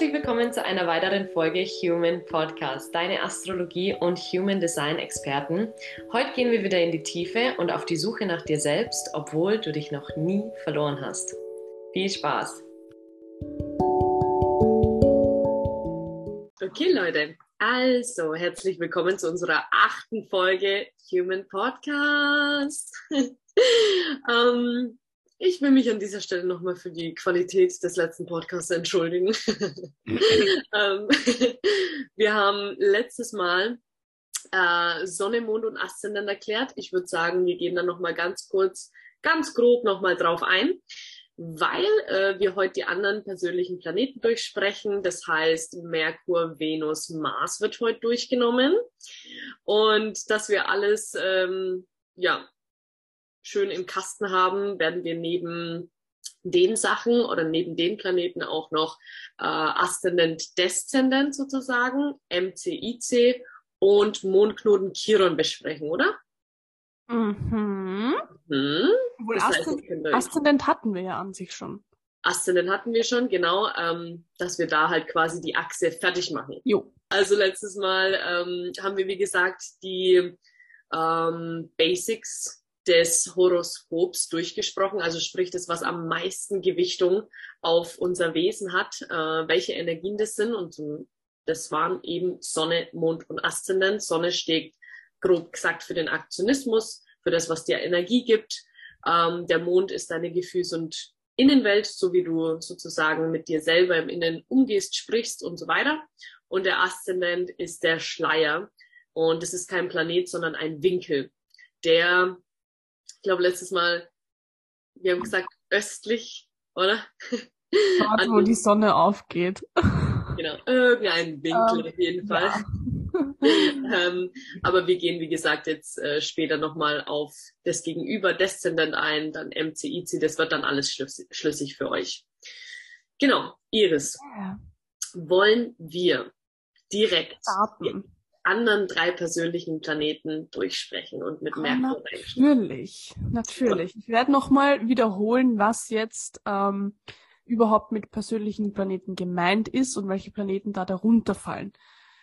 Herzlich willkommen zu einer weiteren Folge Human Podcast, deine Astrologie und Human Design Experten. Heute gehen wir wieder in die Tiefe und auf die Suche nach dir selbst, obwohl du dich noch nie verloren hast. Viel Spaß! Okay, Leute, also herzlich willkommen zu unserer achten Folge Human Podcast. ähm, ich will mich an dieser Stelle nochmal für die Qualität des letzten Podcasts entschuldigen. ähm, wir haben letztes Mal äh, Sonne, Mond und Aszendent erklärt. Ich würde sagen, wir gehen dann nochmal ganz kurz, ganz grob nochmal drauf ein, weil äh, wir heute die anderen persönlichen Planeten durchsprechen. Das heißt, Merkur, Venus, Mars wird heute durchgenommen. Und dass wir alles, ähm, ja, schön im Kasten haben, werden wir neben den Sachen oder neben den Planeten auch noch äh, Aszendent Deszendent sozusagen, MCIC und Mondknoten Chiron besprechen, oder? Mhm. mhm. Wohl Aszendent, Aszendent hatten wir ja an sich schon. Aszendent hatten wir schon, genau, ähm, dass wir da halt quasi die Achse fertig machen. Jo. Also letztes Mal ähm, haben wir, wie gesagt, die ähm, Basics des Horoskops durchgesprochen, also sprich das, was am meisten Gewichtung auf unser Wesen hat, äh, welche Energien das sind. Und das waren eben Sonne, Mond und Aszendent. Sonne steht grob gesagt für den Aktionismus, für das, was dir Energie gibt. Ähm, der Mond ist deine Gefühls- und Innenwelt, so wie du sozusagen mit dir selber im Innen umgehst, sprichst und so weiter. Und der Aszendent ist der Schleier. Und es ist kein Planet, sondern ein Winkel, der ich glaube, letztes Mal, wir haben gesagt, östlich, oder? Dort, wo die Sonne aufgeht. Genau, irgendein Winkel um, auf jeden Fall. Ja. ähm, aber wir gehen, wie gesagt, jetzt äh, später nochmal auf das Gegenüber Deszendent ein, dann MCIC, das wird dann alles schlüssig, schlüssig für euch. Genau, Iris. Ja. Wollen wir direkt Starten anderen drei persönlichen Planeten durchsprechen und mit Merkur Natürlich, natürlich. Ich werde nochmal wiederholen, was jetzt ähm, überhaupt mit persönlichen Planeten gemeint ist und welche Planeten da darunter fallen.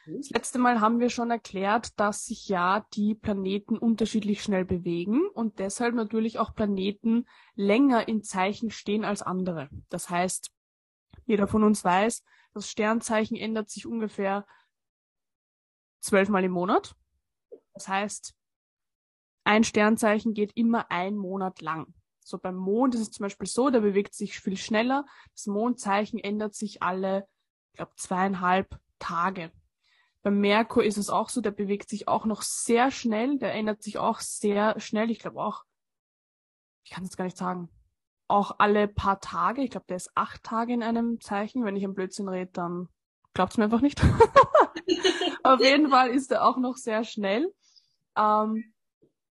Mhm. Das letzte Mal haben wir schon erklärt, dass sich ja die Planeten unterschiedlich schnell bewegen und deshalb natürlich auch Planeten länger in Zeichen stehen als andere. Das heißt, jeder von uns weiß, das Sternzeichen ändert sich ungefähr zwölfmal im Monat. Das heißt, ein Sternzeichen geht immer ein Monat lang. So beim Mond ist es zum Beispiel so, der bewegt sich viel schneller. Das Mondzeichen ändert sich alle, ich glaube, zweieinhalb Tage. Beim Merkur ist es auch so, der bewegt sich auch noch sehr schnell, der ändert sich auch sehr schnell. Ich glaube auch, ich kann es gar nicht sagen, auch alle paar Tage. Ich glaube, der ist acht Tage in einem Zeichen. Wenn ich ein Blödsinn rede, dann glaubt es mir einfach nicht. Auf jeden Fall ist er auch noch sehr schnell. Ähm,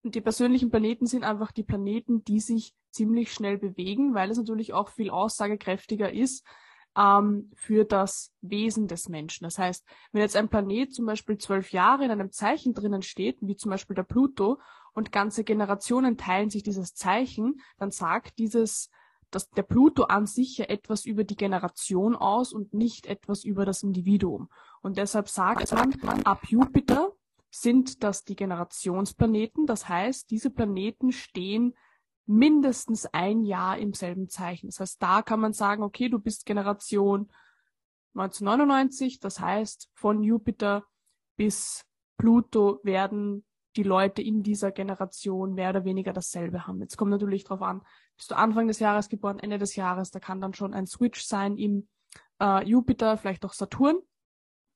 die persönlichen Planeten sind einfach die Planeten, die sich ziemlich schnell bewegen, weil es natürlich auch viel aussagekräftiger ist ähm, für das Wesen des Menschen. Das heißt, wenn jetzt ein Planet zum Beispiel zwölf Jahre in einem Zeichen drinnen steht, wie zum Beispiel der Pluto, und ganze Generationen teilen sich dieses Zeichen, dann sagt dieses dass der Pluto an sich ja etwas über die Generation aus und nicht etwas über das Individuum. Und deshalb sagt man, ab Jupiter sind das die Generationsplaneten. Das heißt, diese Planeten stehen mindestens ein Jahr im selben Zeichen. Das heißt, da kann man sagen, okay, du bist Generation 1999. Das heißt, von Jupiter bis Pluto werden die Leute in dieser Generation mehr oder weniger dasselbe haben. Jetzt kommt natürlich darauf an, bist du Anfang des Jahres geboren, Ende des Jahres, da kann dann schon ein Switch sein im äh, Jupiter, vielleicht auch Saturn.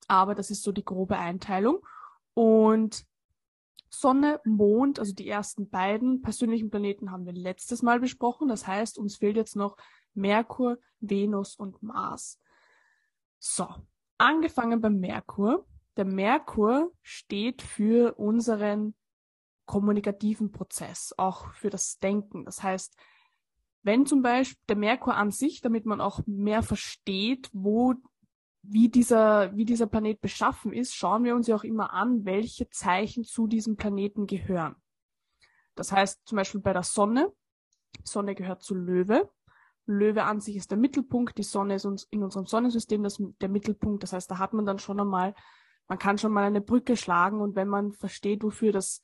Aber das ist so die grobe Einteilung. Und Sonne, Mond, also die ersten beiden persönlichen Planeten haben wir letztes Mal besprochen. Das heißt, uns fehlt jetzt noch Merkur, Venus und Mars. So, angefangen beim Merkur. Der Merkur steht für unseren kommunikativen Prozess, auch für das Denken. Das heißt, wenn zum Beispiel der Merkur an sich, damit man auch mehr versteht, wo, wie dieser, wie dieser Planet beschaffen ist, schauen wir uns ja auch immer an, welche Zeichen zu diesem Planeten gehören. Das heißt zum Beispiel bei der Sonne, Sonne gehört zu Löwe. Löwe an sich ist der Mittelpunkt, die Sonne ist uns in unserem Sonnensystem das, der Mittelpunkt. Das heißt, da hat man dann schon einmal, man kann schon mal eine Brücke schlagen und wenn man versteht, wofür das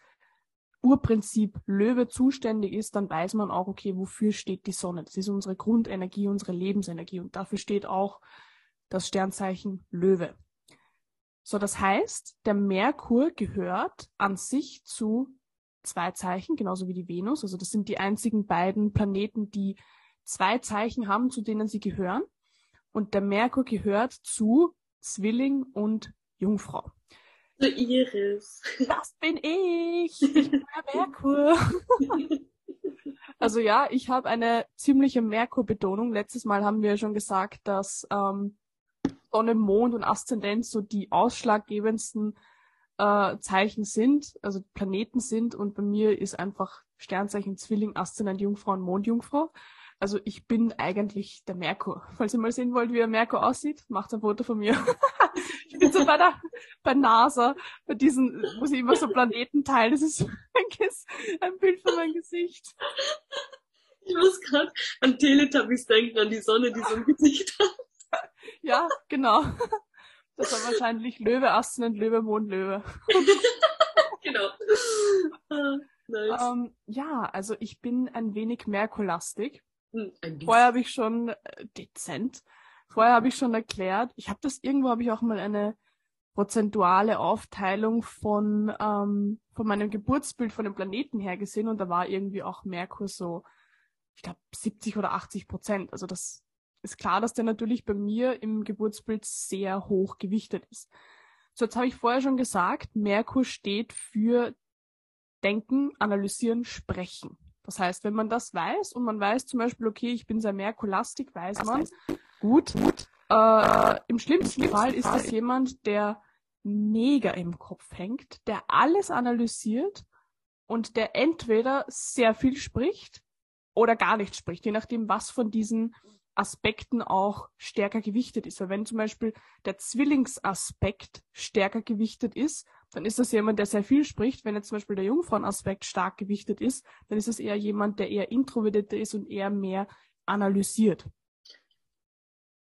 Urprinzip Löwe zuständig ist, dann weiß man auch, okay, wofür steht die Sonne? Das ist unsere Grundenergie, unsere Lebensenergie und dafür steht auch das Sternzeichen Löwe. So, das heißt, der Merkur gehört an sich zu zwei Zeichen, genauso wie die Venus. Also das sind die einzigen beiden Planeten, die zwei Zeichen haben, zu denen sie gehören. Und der Merkur gehört zu Zwilling und Jungfrau. Zu Iris. Das bin ich. Ich bin der Merkur. also ja, ich habe eine ziemliche Merkur-Betonung. Letztes Mal haben wir schon gesagt, dass ähm, Sonne, Mond und Aszendent so die ausschlaggebendsten äh, Zeichen sind, also Planeten sind. Und bei mir ist einfach Sternzeichen Zwilling, Aszendent Jungfrau und Mondjungfrau. Also ich bin eigentlich der Merkur. Falls ihr mal sehen wollt, wie der Merkur aussieht, macht ein Foto von mir. ich bin so bei der bei NASA, bei diesen, muss ich immer so Planeten teilen. Das ist ein Bild von meinem Gesicht. Ich muss gerade an Teletubbies denken, an die Sonne, die so ein Gesicht hat. ja, genau. Das war wahrscheinlich Löwe, Aszendent, Löwe, Mond, Löwe. genau. Ah, nice. Ähm, ja, also ich bin ein wenig Merkurlastig. Hm, Vorher habe ich schon äh, dezent. Vorher habe ich schon erklärt. Ich habe das irgendwo habe ich auch mal eine prozentuale Aufteilung von ähm, von meinem Geburtsbild von dem Planeten her gesehen und da war irgendwie auch Merkur so, ich glaube 70 oder 80 Prozent. Also das ist klar, dass der natürlich bei mir im Geburtsbild sehr hoch gewichtet ist. So, jetzt habe ich vorher schon gesagt, Merkur steht für Denken, Analysieren, Sprechen. Das heißt, wenn man das weiß und man weiß zum Beispiel, okay, ich bin sehr Merkulastik, weiß man, gut, äh, im schlimmsten Fall ist das jemand, der mega im Kopf hängt, der alles analysiert und der entweder sehr viel spricht oder gar nicht spricht, je nachdem, was von diesen Aspekten auch stärker gewichtet ist. Weil wenn zum Beispiel der Zwillingsaspekt stärker gewichtet ist, dann ist das jemand, der sehr viel spricht. Wenn jetzt zum Beispiel der Jungfrauenaspekt stark gewichtet ist, dann ist es eher jemand, der eher introvertierter ist und eher mehr analysiert.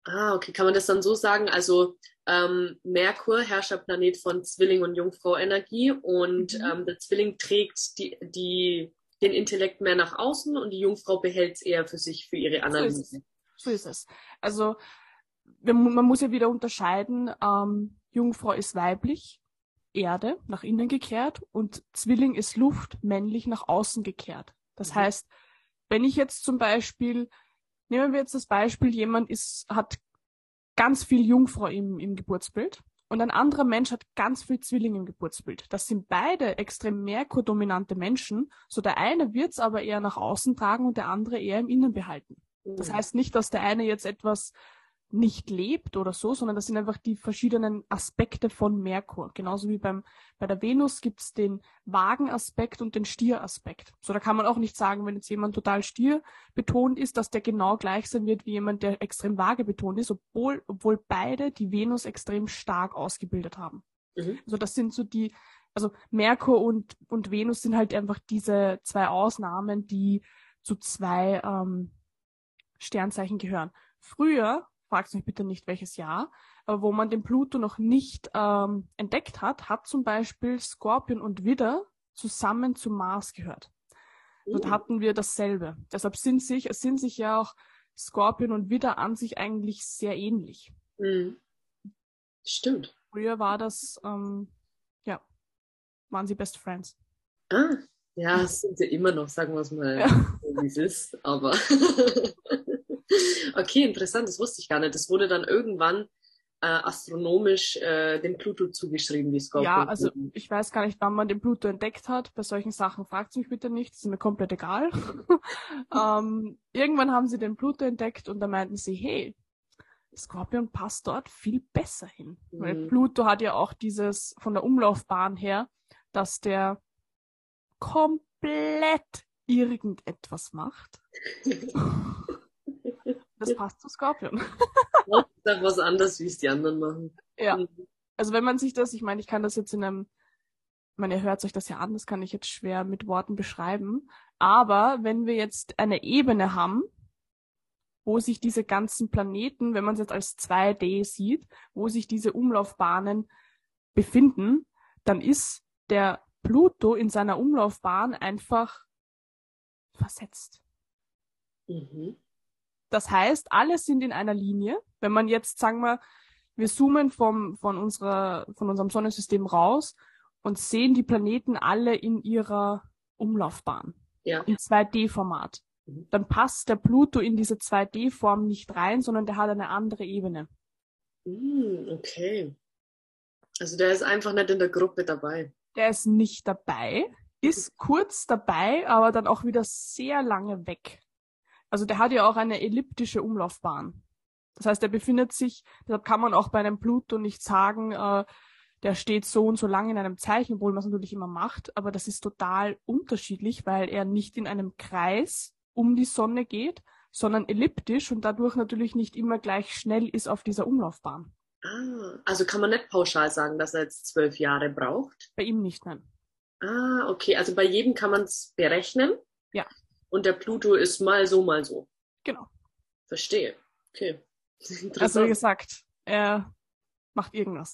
Ah, okay. Kann man das dann so sagen? Also ähm, Merkur, Herrscherplanet von Zwilling und Jungfrau-Energie und mhm. ähm, der Zwilling trägt die, die, den Intellekt mehr nach außen und die Jungfrau behält es eher für sich, für ihre Analyse. So so ist es. Also man muss ja wieder unterscheiden, ähm, Jungfrau ist weiblich, Erde nach innen gekehrt und Zwilling ist Luft, männlich nach außen gekehrt. Das mhm. heißt, wenn ich jetzt zum Beispiel, nehmen wir jetzt das Beispiel, jemand ist, hat ganz viel Jungfrau im, im Geburtsbild und ein anderer Mensch hat ganz viel Zwilling im Geburtsbild. Das sind beide extrem Merkur-dominante Menschen. So der eine wird es aber eher nach außen tragen und der andere eher im Innen behalten. Das mhm. heißt nicht, dass der eine jetzt etwas nicht lebt oder so, sondern das sind einfach die verschiedenen Aspekte von Merkur. Genauso wie beim, bei der Venus gibt's den Wagenaspekt und den Stieraspekt. So, da kann man auch nicht sagen, wenn jetzt jemand total Stier betont ist, dass der genau gleich sein wird wie jemand, der extrem Waage betont ist, obwohl, obwohl beide die Venus extrem stark ausgebildet haben. Mhm. Also das sind so die, also Merkur und, und Venus sind halt einfach diese zwei Ausnahmen, die zu zwei ähm, Sternzeichen gehören. Früher, fragt mich bitte nicht welches Jahr, wo man den Pluto noch nicht ähm, entdeckt hat, hat zum Beispiel Skorpion und Widder zusammen zu Mars gehört. Dort oh. hatten wir dasselbe. Deshalb sind sich, sind sich ja auch Skorpion und Widder an sich eigentlich sehr ähnlich. Mhm. Stimmt. Früher war das, ähm, ja, waren sie Best Friends. Ah, ja, sind sie immer noch, sagen wir es mal, ja. wie es ist. Aber okay, interessant, das wusste ich gar nicht. Das wurde dann irgendwann äh, astronomisch äh, dem Pluto zugeschrieben, die Skorpion. Ja, also ich weiß gar nicht, wann man den Pluto entdeckt hat. Bei solchen Sachen fragt mich bitte nicht, das ist mir komplett egal. ähm, irgendwann haben sie den Pluto entdeckt und da meinten sie, hey, Skorpion passt dort viel besser hin. Mhm. Weil Pluto hat ja auch dieses von der Umlaufbahn her, dass der komplett irgendetwas macht. Das passt zu Scorpion. Das was anderes, wie es die anderen machen. Ja. Mhm. Also wenn man sich das, ich meine, ich kann das jetzt in einem, ich meine, ihr hört euch das ja an, das kann ich jetzt schwer mit Worten beschreiben. Aber wenn wir jetzt eine Ebene haben, wo sich diese ganzen Planeten, wenn man es jetzt als 2D sieht, wo sich diese Umlaufbahnen befinden, dann ist der Pluto in seiner Umlaufbahn einfach versetzt. Mhm. Das heißt, alle sind in einer Linie. Wenn man jetzt, sagen wir, wir zoomen vom, von, unserer, von unserem Sonnensystem raus und sehen die Planeten alle in ihrer Umlaufbahn. Ja. In 2D-Format. Mhm. Dann passt der Pluto in diese 2D-Form nicht rein, sondern der hat eine andere Ebene. Mm, okay. Also der ist einfach nicht in der Gruppe dabei. Der ist nicht dabei, ist kurz dabei, aber dann auch wieder sehr lange weg. Also der hat ja auch eine elliptische Umlaufbahn. Das heißt, er befindet sich, deshalb kann man auch bei einem Pluto nicht sagen, äh, der steht so und so lang in einem Zeichen, obwohl man es natürlich immer macht, aber das ist total unterschiedlich, weil er nicht in einem Kreis um die Sonne geht, sondern elliptisch und dadurch natürlich nicht immer gleich schnell ist auf dieser Umlaufbahn. Ah, also kann man nicht pauschal sagen, dass er jetzt zwölf Jahre braucht? Bei ihm nicht, nein. Ah, okay. Also bei jedem kann man es berechnen. Ja. Und der Pluto ist mal so, mal so. Genau. Verstehe. Okay. Also wie gesagt, er macht irgendwas.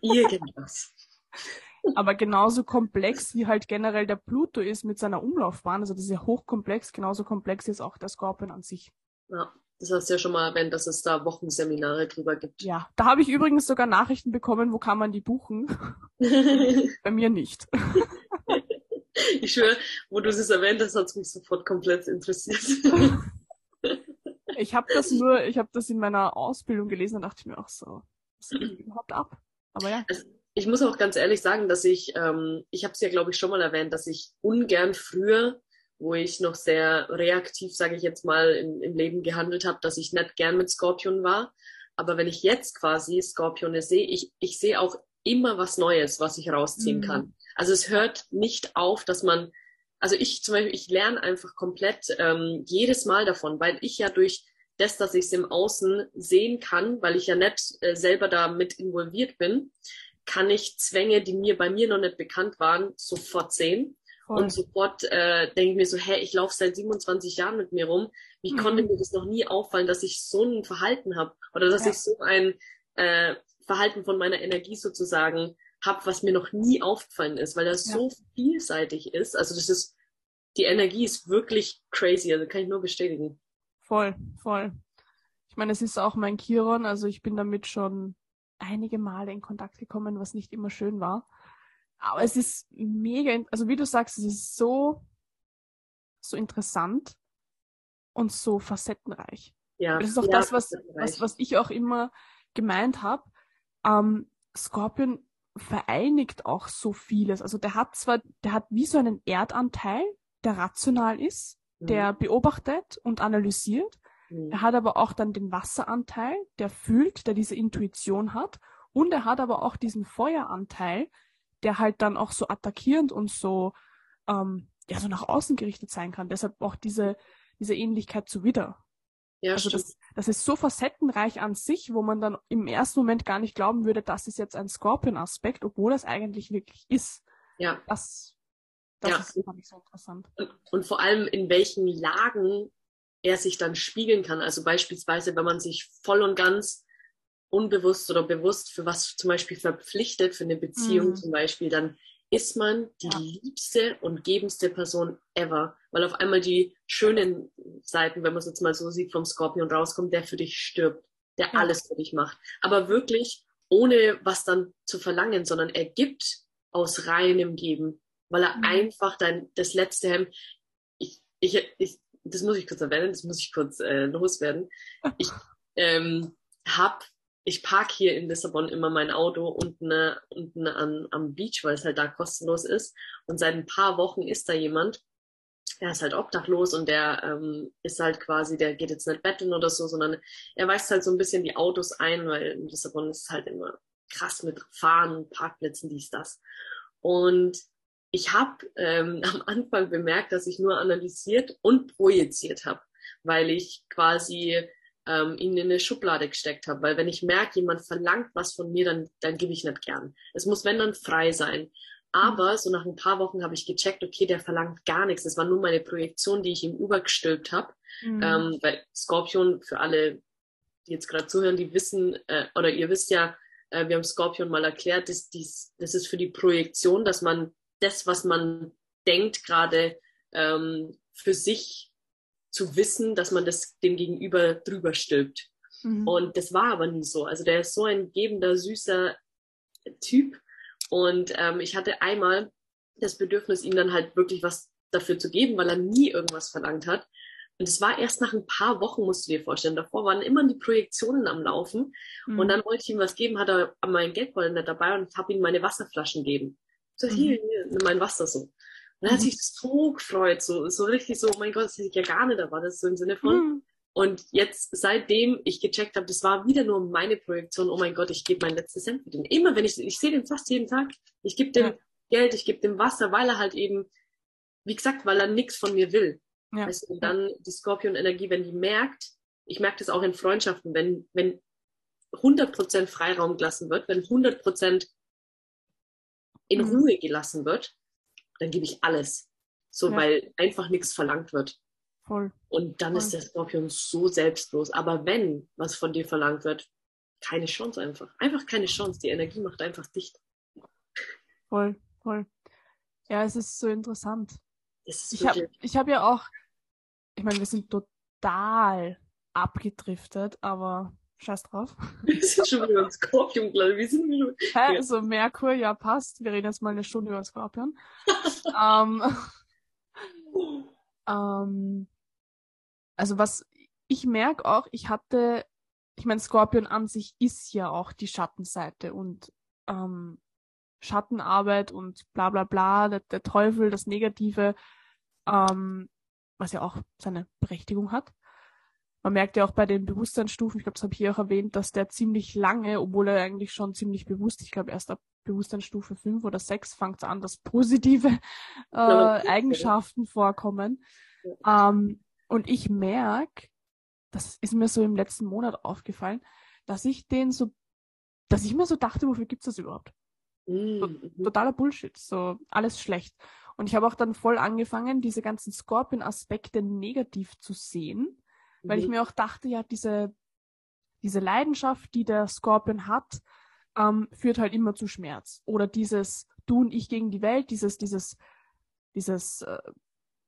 Irgendwas. Aber genauso komplex wie halt generell der Pluto ist mit seiner Umlaufbahn, also das ist ja hochkomplex, genauso komplex ist auch der Skorpion an sich. Ja, das hast du ja schon mal erwähnt, dass es da Wochenseminare drüber gibt. Ja, da habe ich übrigens sogar Nachrichten bekommen, wo kann man die buchen? Bei mir nicht. ich schwöre, wo du es erwähnt hast, hat es mich sofort komplett interessiert. ich habe das nur, ich habe das in meiner Ausbildung gelesen und dachte ich mir auch so, was geht überhaupt ab? Aber ja. Also, ich muss auch ganz ehrlich sagen, dass ich, ähm, ich habe es ja, glaube ich, schon mal erwähnt, dass ich ungern früher, wo ich noch sehr reaktiv, sage ich jetzt mal, im, im Leben gehandelt habe, dass ich nicht gern mit Skorpion war. Aber wenn ich jetzt quasi Skorpione sehe, ich, ich sehe auch immer was Neues, was ich rausziehen mhm. kann. Also es hört nicht auf, dass man, also ich zum Beispiel, ich lerne einfach komplett ähm, jedes Mal davon, weil ich ja durch das, dass ich es im Außen sehen kann, weil ich ja nicht äh, selber da mit involviert bin, kann ich Zwänge, die mir bei mir noch nicht bekannt waren, sofort sehen. Voll. Und sofort äh, denke ich mir so, hä, ich laufe seit 27 Jahren mit mir rum. Wie mhm. konnte mir das noch nie auffallen, dass ich so ein Verhalten habe oder dass ja. ich so ein äh, Verhalten von meiner Energie sozusagen habe, was mir noch nie aufgefallen ist, weil das ja. so vielseitig ist. Also das ist, die Energie ist wirklich crazy, also kann ich nur bestätigen. Voll, voll. Ich meine, es ist auch mein Chiron, also ich bin damit schon einige Male in Kontakt gekommen, was nicht immer schön war. Aber es ist mega, also wie du sagst, es ist so, so interessant und so facettenreich. Ja. Das ist auch ja, das, was, was, was ich auch immer gemeint habe. Ähm, Scorpion vereinigt auch so vieles. Also der hat zwar, der hat wie so einen Erdanteil, der rational ist, mhm. der beobachtet und analysiert, Mhm. Er hat aber auch dann den Wasseranteil, der fühlt, der diese Intuition hat. Und er hat aber auch diesen Feueranteil, der halt dann auch so attackierend und so, ähm, ja, so nach außen gerichtet sein kann. Deshalb auch diese, diese Ähnlichkeit zu Widder. Ja, also das, das ist so facettenreich an sich, wo man dann im ersten Moment gar nicht glauben würde, das ist jetzt ein Scorpion-Aspekt, obwohl das eigentlich wirklich ist. Ja. Das, das ja. ist fand ich so interessant. Und, und vor allem in welchen Lagen er sich dann spiegeln kann. Also beispielsweise, wenn man sich voll und ganz unbewusst oder bewusst für was zum Beispiel verpflichtet, für eine Beziehung mhm. zum Beispiel, dann ist man die ja. liebste und gebendste Person ever, weil auf einmal die schönen Seiten, wenn man es jetzt mal so sieht, vom Skorpion rauskommt, der für dich stirbt, der ja. alles für dich macht. Aber wirklich ohne was dann zu verlangen, sondern er gibt aus reinem Geben, weil er mhm. einfach dann das letzte Hemd, ich, ich, ich, das muss ich kurz erwähnen, das muss ich kurz äh, loswerden. Ich ähm, hab, ich park hier in Lissabon immer mein Auto unten, äh, unten an, am Beach, weil es halt da kostenlos ist. Und seit ein paar Wochen ist da jemand, der ist halt obdachlos und der ähm, ist halt quasi, der geht jetzt nicht betteln oder so, sondern er weist halt so ein bisschen die Autos ein, weil in Lissabon ist es halt immer krass mit Fahren, Parkplätzen, dies, das. Und ich habe ähm, am Anfang bemerkt, dass ich nur analysiert und projiziert habe, weil ich quasi ähm, ihn in eine Schublade gesteckt habe. Weil wenn ich merke, jemand verlangt was von mir, dann, dann gebe ich nicht gern. Es muss, wenn dann, frei sein. Aber so nach ein paar Wochen habe ich gecheckt, okay, der verlangt gar nichts. Das war nur meine Projektion, die ich ihm übergestülpt habe. Mhm. Ähm, weil Skorpion, für alle, die jetzt gerade zuhören, die wissen, äh, oder ihr wisst ja, äh, wir haben Skorpion mal erklärt, dass dies, das ist für die Projektion, dass man das, was man denkt, gerade ähm, für sich zu wissen, dass man das dem Gegenüber drüber stülpt. Mhm. Und das war aber nie so. Also der ist so ein gebender, süßer Typ. Und ähm, ich hatte einmal das Bedürfnis, ihm dann halt wirklich was dafür zu geben, weil er nie irgendwas verlangt hat. Und es war erst nach ein paar Wochen, musst du dir vorstellen. Davor waren immer die Projektionen am Laufen. Mhm. Und dann wollte ich ihm was geben, hat er meinen Geldbeutel nicht dabei und habe ihm meine Wasserflaschen gegeben. So, hier, mhm. hier, mein Wasser so. Und er hat mhm. sich so gefreut, so, so richtig so, oh mein Gott, das hätte ich ja gar nicht erwartet, so im Sinne von. Mhm. Und jetzt, seitdem ich gecheckt habe, das war wieder nur meine Projektion, oh mein Gott, ich gebe mein letztes Cent für den. Immer wenn ich, ich sehe den fast jeden Tag, ich gebe dem ja. Geld, ich gebe dem Wasser, weil er halt eben, wie gesagt, weil er nichts von mir will. Ja. Weißt du, dann die Skorpion-Energie, wenn die merkt, ich merke das auch in Freundschaften, wenn, wenn 100% Freiraum gelassen wird, wenn 100% in mhm. Ruhe gelassen wird, dann gebe ich alles. So, ja. weil einfach nichts verlangt wird. Voll. Und dann Voll. ist der Skorpion so selbstlos. Aber wenn was von dir verlangt wird, keine Chance einfach. Einfach keine Chance. Die Energie macht einfach dicht. Voll, voll. Ja, es ist so interessant. Ist ich habe ich hab ja auch, ich meine, wir sind total abgedriftet, aber scheiß drauf. Wir sind schon wieder ein Skorpion, glaube ich. Wir sind wieder... Hä? Ja. Also Merkur, ja, passt. Wir reden jetzt mal eine Stunde über Skorpion. ähm, ähm, also was ich merke auch, ich hatte, ich meine, Skorpion an sich ist ja auch die Schattenseite und ähm, Schattenarbeit und bla bla bla, der, der Teufel, das Negative, ähm, was ja auch seine Berechtigung hat. Man merkt ja auch bei den Bewusstseinsstufen, ich glaube, das habe ich hier auch erwähnt, dass der ziemlich lange, obwohl er eigentlich schon ziemlich bewusst, ich glaube erst ab Bewusstseinsstufe 5 oder 6 fängt es an, dass positive äh, Eigenschaften vorkommen. Ähm, und ich merke, das ist mir so im letzten Monat aufgefallen, dass ich den so, dass ich mir so dachte, wofür gibt's das überhaupt? Mm, mhm. Totaler Bullshit, so alles schlecht. Und ich habe auch dann voll angefangen, diese ganzen Scorpion-Aspekte negativ zu sehen, mhm. weil ich mir auch dachte, ja, diese, diese Leidenschaft, die der Scorpion hat, ähm, führt halt immer zu Schmerz. Oder dieses Du und ich gegen die Welt, dieses, dieses, dieses äh,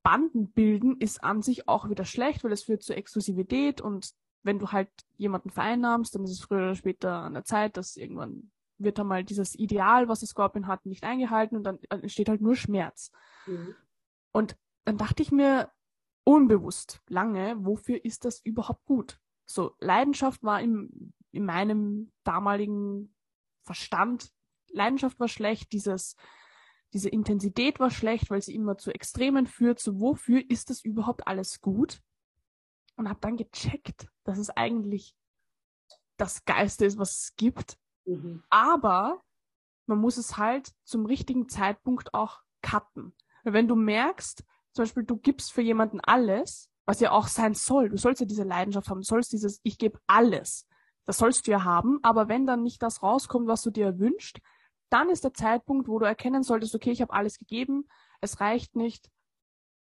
Banden bilden ist an sich auch wieder schlecht, weil es führt zu Exklusivität und wenn du halt jemanden vereinnahmst, dann ist es früher oder später an der Zeit, dass irgendwann wird dann mal dieses Ideal, was das Scorpion hat, nicht eingehalten und dann entsteht halt nur Schmerz. Mhm. Und dann dachte ich mir unbewusst lange, wofür ist das überhaupt gut? So, Leidenschaft war im, in meinem damaligen Verstand, Leidenschaft war schlecht, dieses, diese Intensität war schlecht, weil sie immer zu Extremen führt. So, wofür ist das überhaupt alles gut? Und habe dann gecheckt, dass es eigentlich das Geiste ist, was es gibt Mhm. Aber man muss es halt zum richtigen Zeitpunkt auch cutten. wenn du merkst, zum Beispiel, du gibst für jemanden alles, was ja auch sein soll, du sollst ja diese Leidenschaft haben, du sollst dieses Ich gebe alles. Das sollst du ja haben, aber wenn dann nicht das rauskommt, was du dir wünschst, dann ist der Zeitpunkt, wo du erkennen solltest, okay, ich habe alles gegeben, es reicht nicht,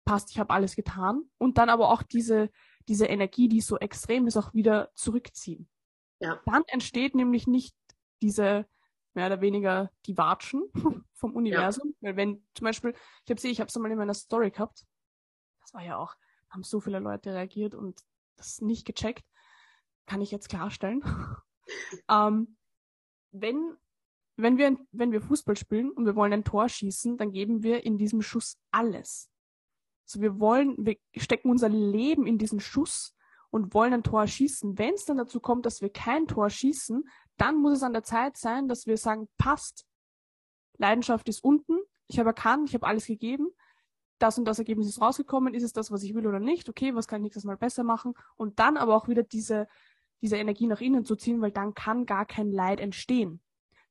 passt, ich habe alles getan und dann aber auch diese, diese Energie, die so extrem ist, auch wieder zurückziehen. Ja. Dann entsteht nämlich nicht diese mehr oder weniger die Watschen vom Universum. Ja. Weil wenn zum Beispiel, ich habe sie, ich habe es mal in meiner Story gehabt, das war ja auch, haben so viele Leute reagiert und das nicht gecheckt, kann ich jetzt klarstellen. ähm, wenn wenn wir, wenn wir Fußball spielen und wir wollen ein Tor schießen, dann geben wir in diesem Schuss alles. So, wir wollen, wir stecken unser Leben in diesen Schuss und wollen ein Tor schießen. Wenn es dann dazu kommt, dass wir kein Tor schießen, dann muss es an der Zeit sein, dass wir sagen, passt. Leidenschaft ist unten, ich habe erkannt, ich habe alles gegeben, das und das Ergebnis ist rausgekommen, ist es das, was ich will oder nicht, okay, was kann ich nächstes Mal besser machen und dann aber auch wieder diese, diese Energie nach innen zu ziehen, weil dann kann gar kein Leid entstehen.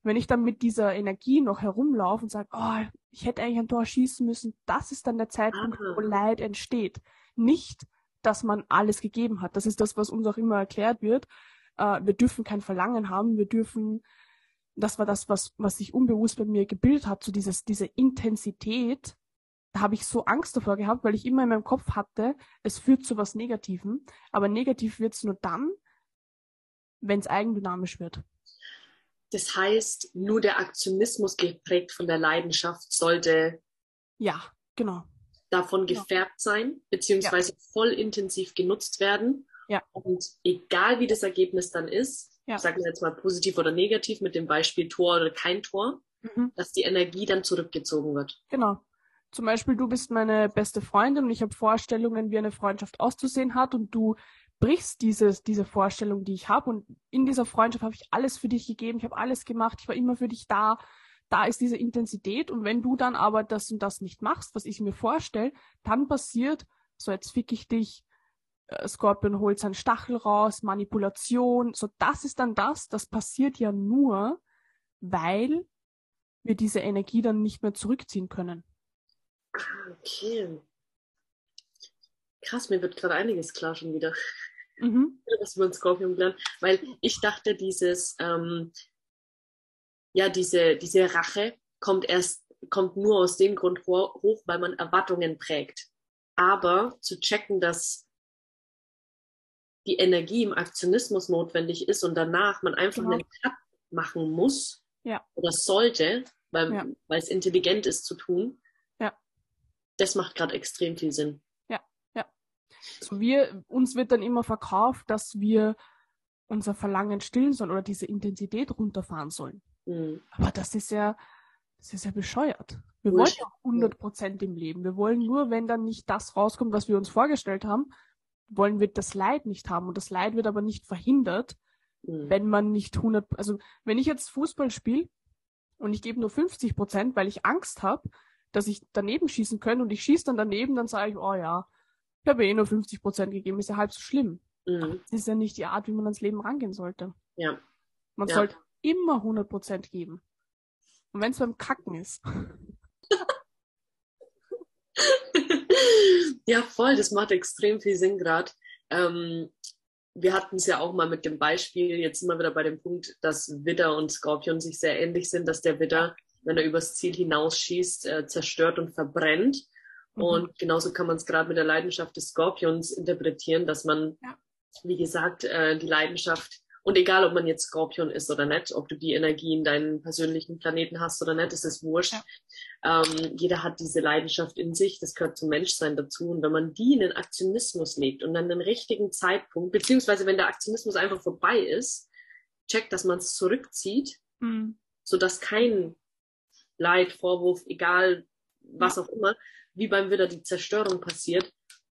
Wenn ich dann mit dieser Energie noch herumlaufe und sage, oh, ich hätte eigentlich ein Tor schießen müssen, das ist dann der Zeitpunkt, Aha. wo Leid entsteht. Nicht, dass man alles gegeben hat. Das ist das, was uns auch immer erklärt wird. Äh, wir dürfen kein Verlangen haben, wir dürfen das war das, was, was sich unbewusst bei mir gebildet hat, so dieses, diese Intensität, da habe ich so Angst davor gehabt, weil ich immer in meinem Kopf hatte, es führt zu was Negativem, aber negativ wird es nur dann, wenn es eigendynamisch wird. Das heißt, nur der Aktionismus geprägt von der Leidenschaft sollte ja, genau. davon genau. gefärbt sein, beziehungsweise ja. voll intensiv genutzt werden. Ja. Und egal wie das Ergebnis dann ist, ja. sagen wir jetzt mal positiv oder negativ mit dem Beispiel Tor oder kein Tor, mhm. dass die Energie dann zurückgezogen wird. Genau. Zum Beispiel, du bist meine beste Freundin und ich habe Vorstellungen, wie eine Freundschaft auszusehen hat und du brichst dieses, diese Vorstellung, die ich habe. Und in dieser Freundschaft habe ich alles für dich gegeben, ich habe alles gemacht, ich war immer für dich da. Da ist diese Intensität. Und wenn du dann aber das und das nicht machst, was ich mir vorstelle, dann passiert, so jetzt fick ich dich, Scorpion holt seinen Stachel raus, Manipulation. So, das ist dann das, das passiert ja nur, weil wir diese Energie dann nicht mehr zurückziehen können. Okay. Krass, mir wird gerade einiges klar schon wieder. Mhm. Was über den Skorpion lernen. Weil ich dachte, dieses, ähm, ja, diese, diese Rache kommt erst, kommt nur aus dem Grund hoch, weil man Erwartungen prägt. Aber zu checken, dass die Energie im Aktionismus notwendig ist und danach man einfach genau. einen Cut machen muss ja. oder sollte, weil, ja. weil es intelligent ist zu tun, ja. das macht gerade extrem viel Sinn. So wir, uns wird dann immer verkauft, dass wir unser Verlangen stillen sollen oder diese Intensität runterfahren sollen. Mhm. Aber das ist ja, das ist ja bescheuert. Wir wollen ja 100 Prozent im Leben. Wir wollen nur, wenn dann nicht das rauskommt, was wir uns vorgestellt haben, wollen wir das Leid nicht haben. Und das Leid wird aber nicht verhindert, mhm. wenn man nicht 100, also wenn ich jetzt Fußball spiele und ich gebe nur 50 Prozent, weil ich Angst habe, dass ich daneben schießen kann und ich schieße dann daneben, dann sage ich, oh ja, ich habe eh nur 50 Prozent gegeben, ist ja halb so schlimm. Mhm. Das ist ja nicht die Art, wie man ans Leben rangehen sollte. Ja. Man ja. sollte immer 100 Prozent geben. Und wenn es beim Kacken ist. ja, voll, das macht extrem viel Sinn gerade. Ähm, wir hatten es ja auch mal mit dem Beispiel, jetzt sind wir wieder bei dem Punkt, dass Widder und Skorpion sich sehr ähnlich sind, dass der Widder, wenn er übers Ziel hinausschießt, äh, zerstört und verbrennt. Mhm. Und genauso kann man es gerade mit der Leidenschaft des Skorpions interpretieren, dass man, ja. wie gesagt, äh, die Leidenschaft und egal, ob man jetzt Skorpion ist oder nicht, ob du die Energie in deinen persönlichen Planeten hast oder nicht, ist es wurscht. Ja. Ähm, jeder hat diese Leidenschaft in sich, das gehört zum Menschsein dazu. Und wenn man die in den Aktionismus legt und dann den richtigen Zeitpunkt, beziehungsweise wenn der Aktionismus einfach vorbei ist, checkt, dass man es zurückzieht, mhm. sodass kein Leid, Vorwurf, egal was auch immer, wie beim Widder die Zerstörung passiert,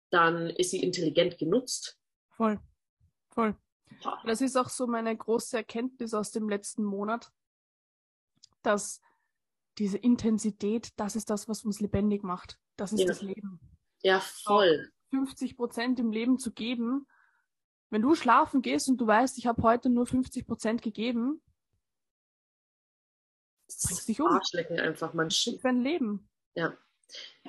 dann ist sie intelligent genutzt. Voll. Voll. Das ist auch so meine große Erkenntnis aus dem letzten Monat, dass diese Intensität, das ist das, was uns lebendig macht. Das ist ja. das Leben. Ja, voll. 50 Prozent im Leben zu geben. Wenn du schlafen gehst und du weißt, ich habe heute nur 50 Prozent gegeben, bringst dich um. Arschlecken einfach, man Für ein Leben. Ja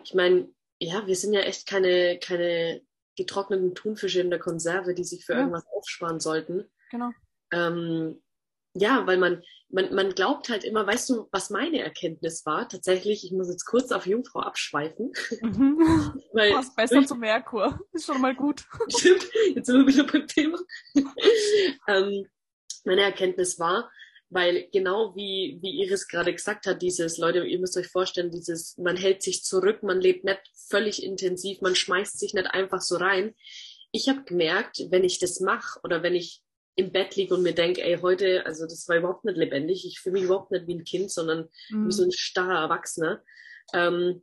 ich meine, ja, wir sind ja echt keine, keine getrockneten Thunfische in der Konserve, die sich für ja. irgendwas aufsparen sollten. Genau. Ähm, ja, weil man, man, man glaubt halt immer, weißt du, was meine Erkenntnis war? Tatsächlich, ich muss jetzt kurz auf Jungfrau abschweifen. Mhm. weil, Passt besser ich, zum Merkur. Ist schon mal gut. Stimmt, jetzt sind wir wieder beim Thema. ähm, meine Erkenntnis war, weil genau wie, wie Iris gerade gesagt hat, dieses, Leute, ihr müsst euch vorstellen, dieses, man hält sich zurück, man lebt nicht völlig intensiv, man schmeißt sich nicht einfach so rein. Ich habe gemerkt, wenn ich das mache oder wenn ich im Bett liege und mir denke, ey, heute, also das war überhaupt nicht lebendig, ich fühle mich überhaupt nicht wie ein Kind, sondern mhm. wie so ein starrer Erwachsener, ähm,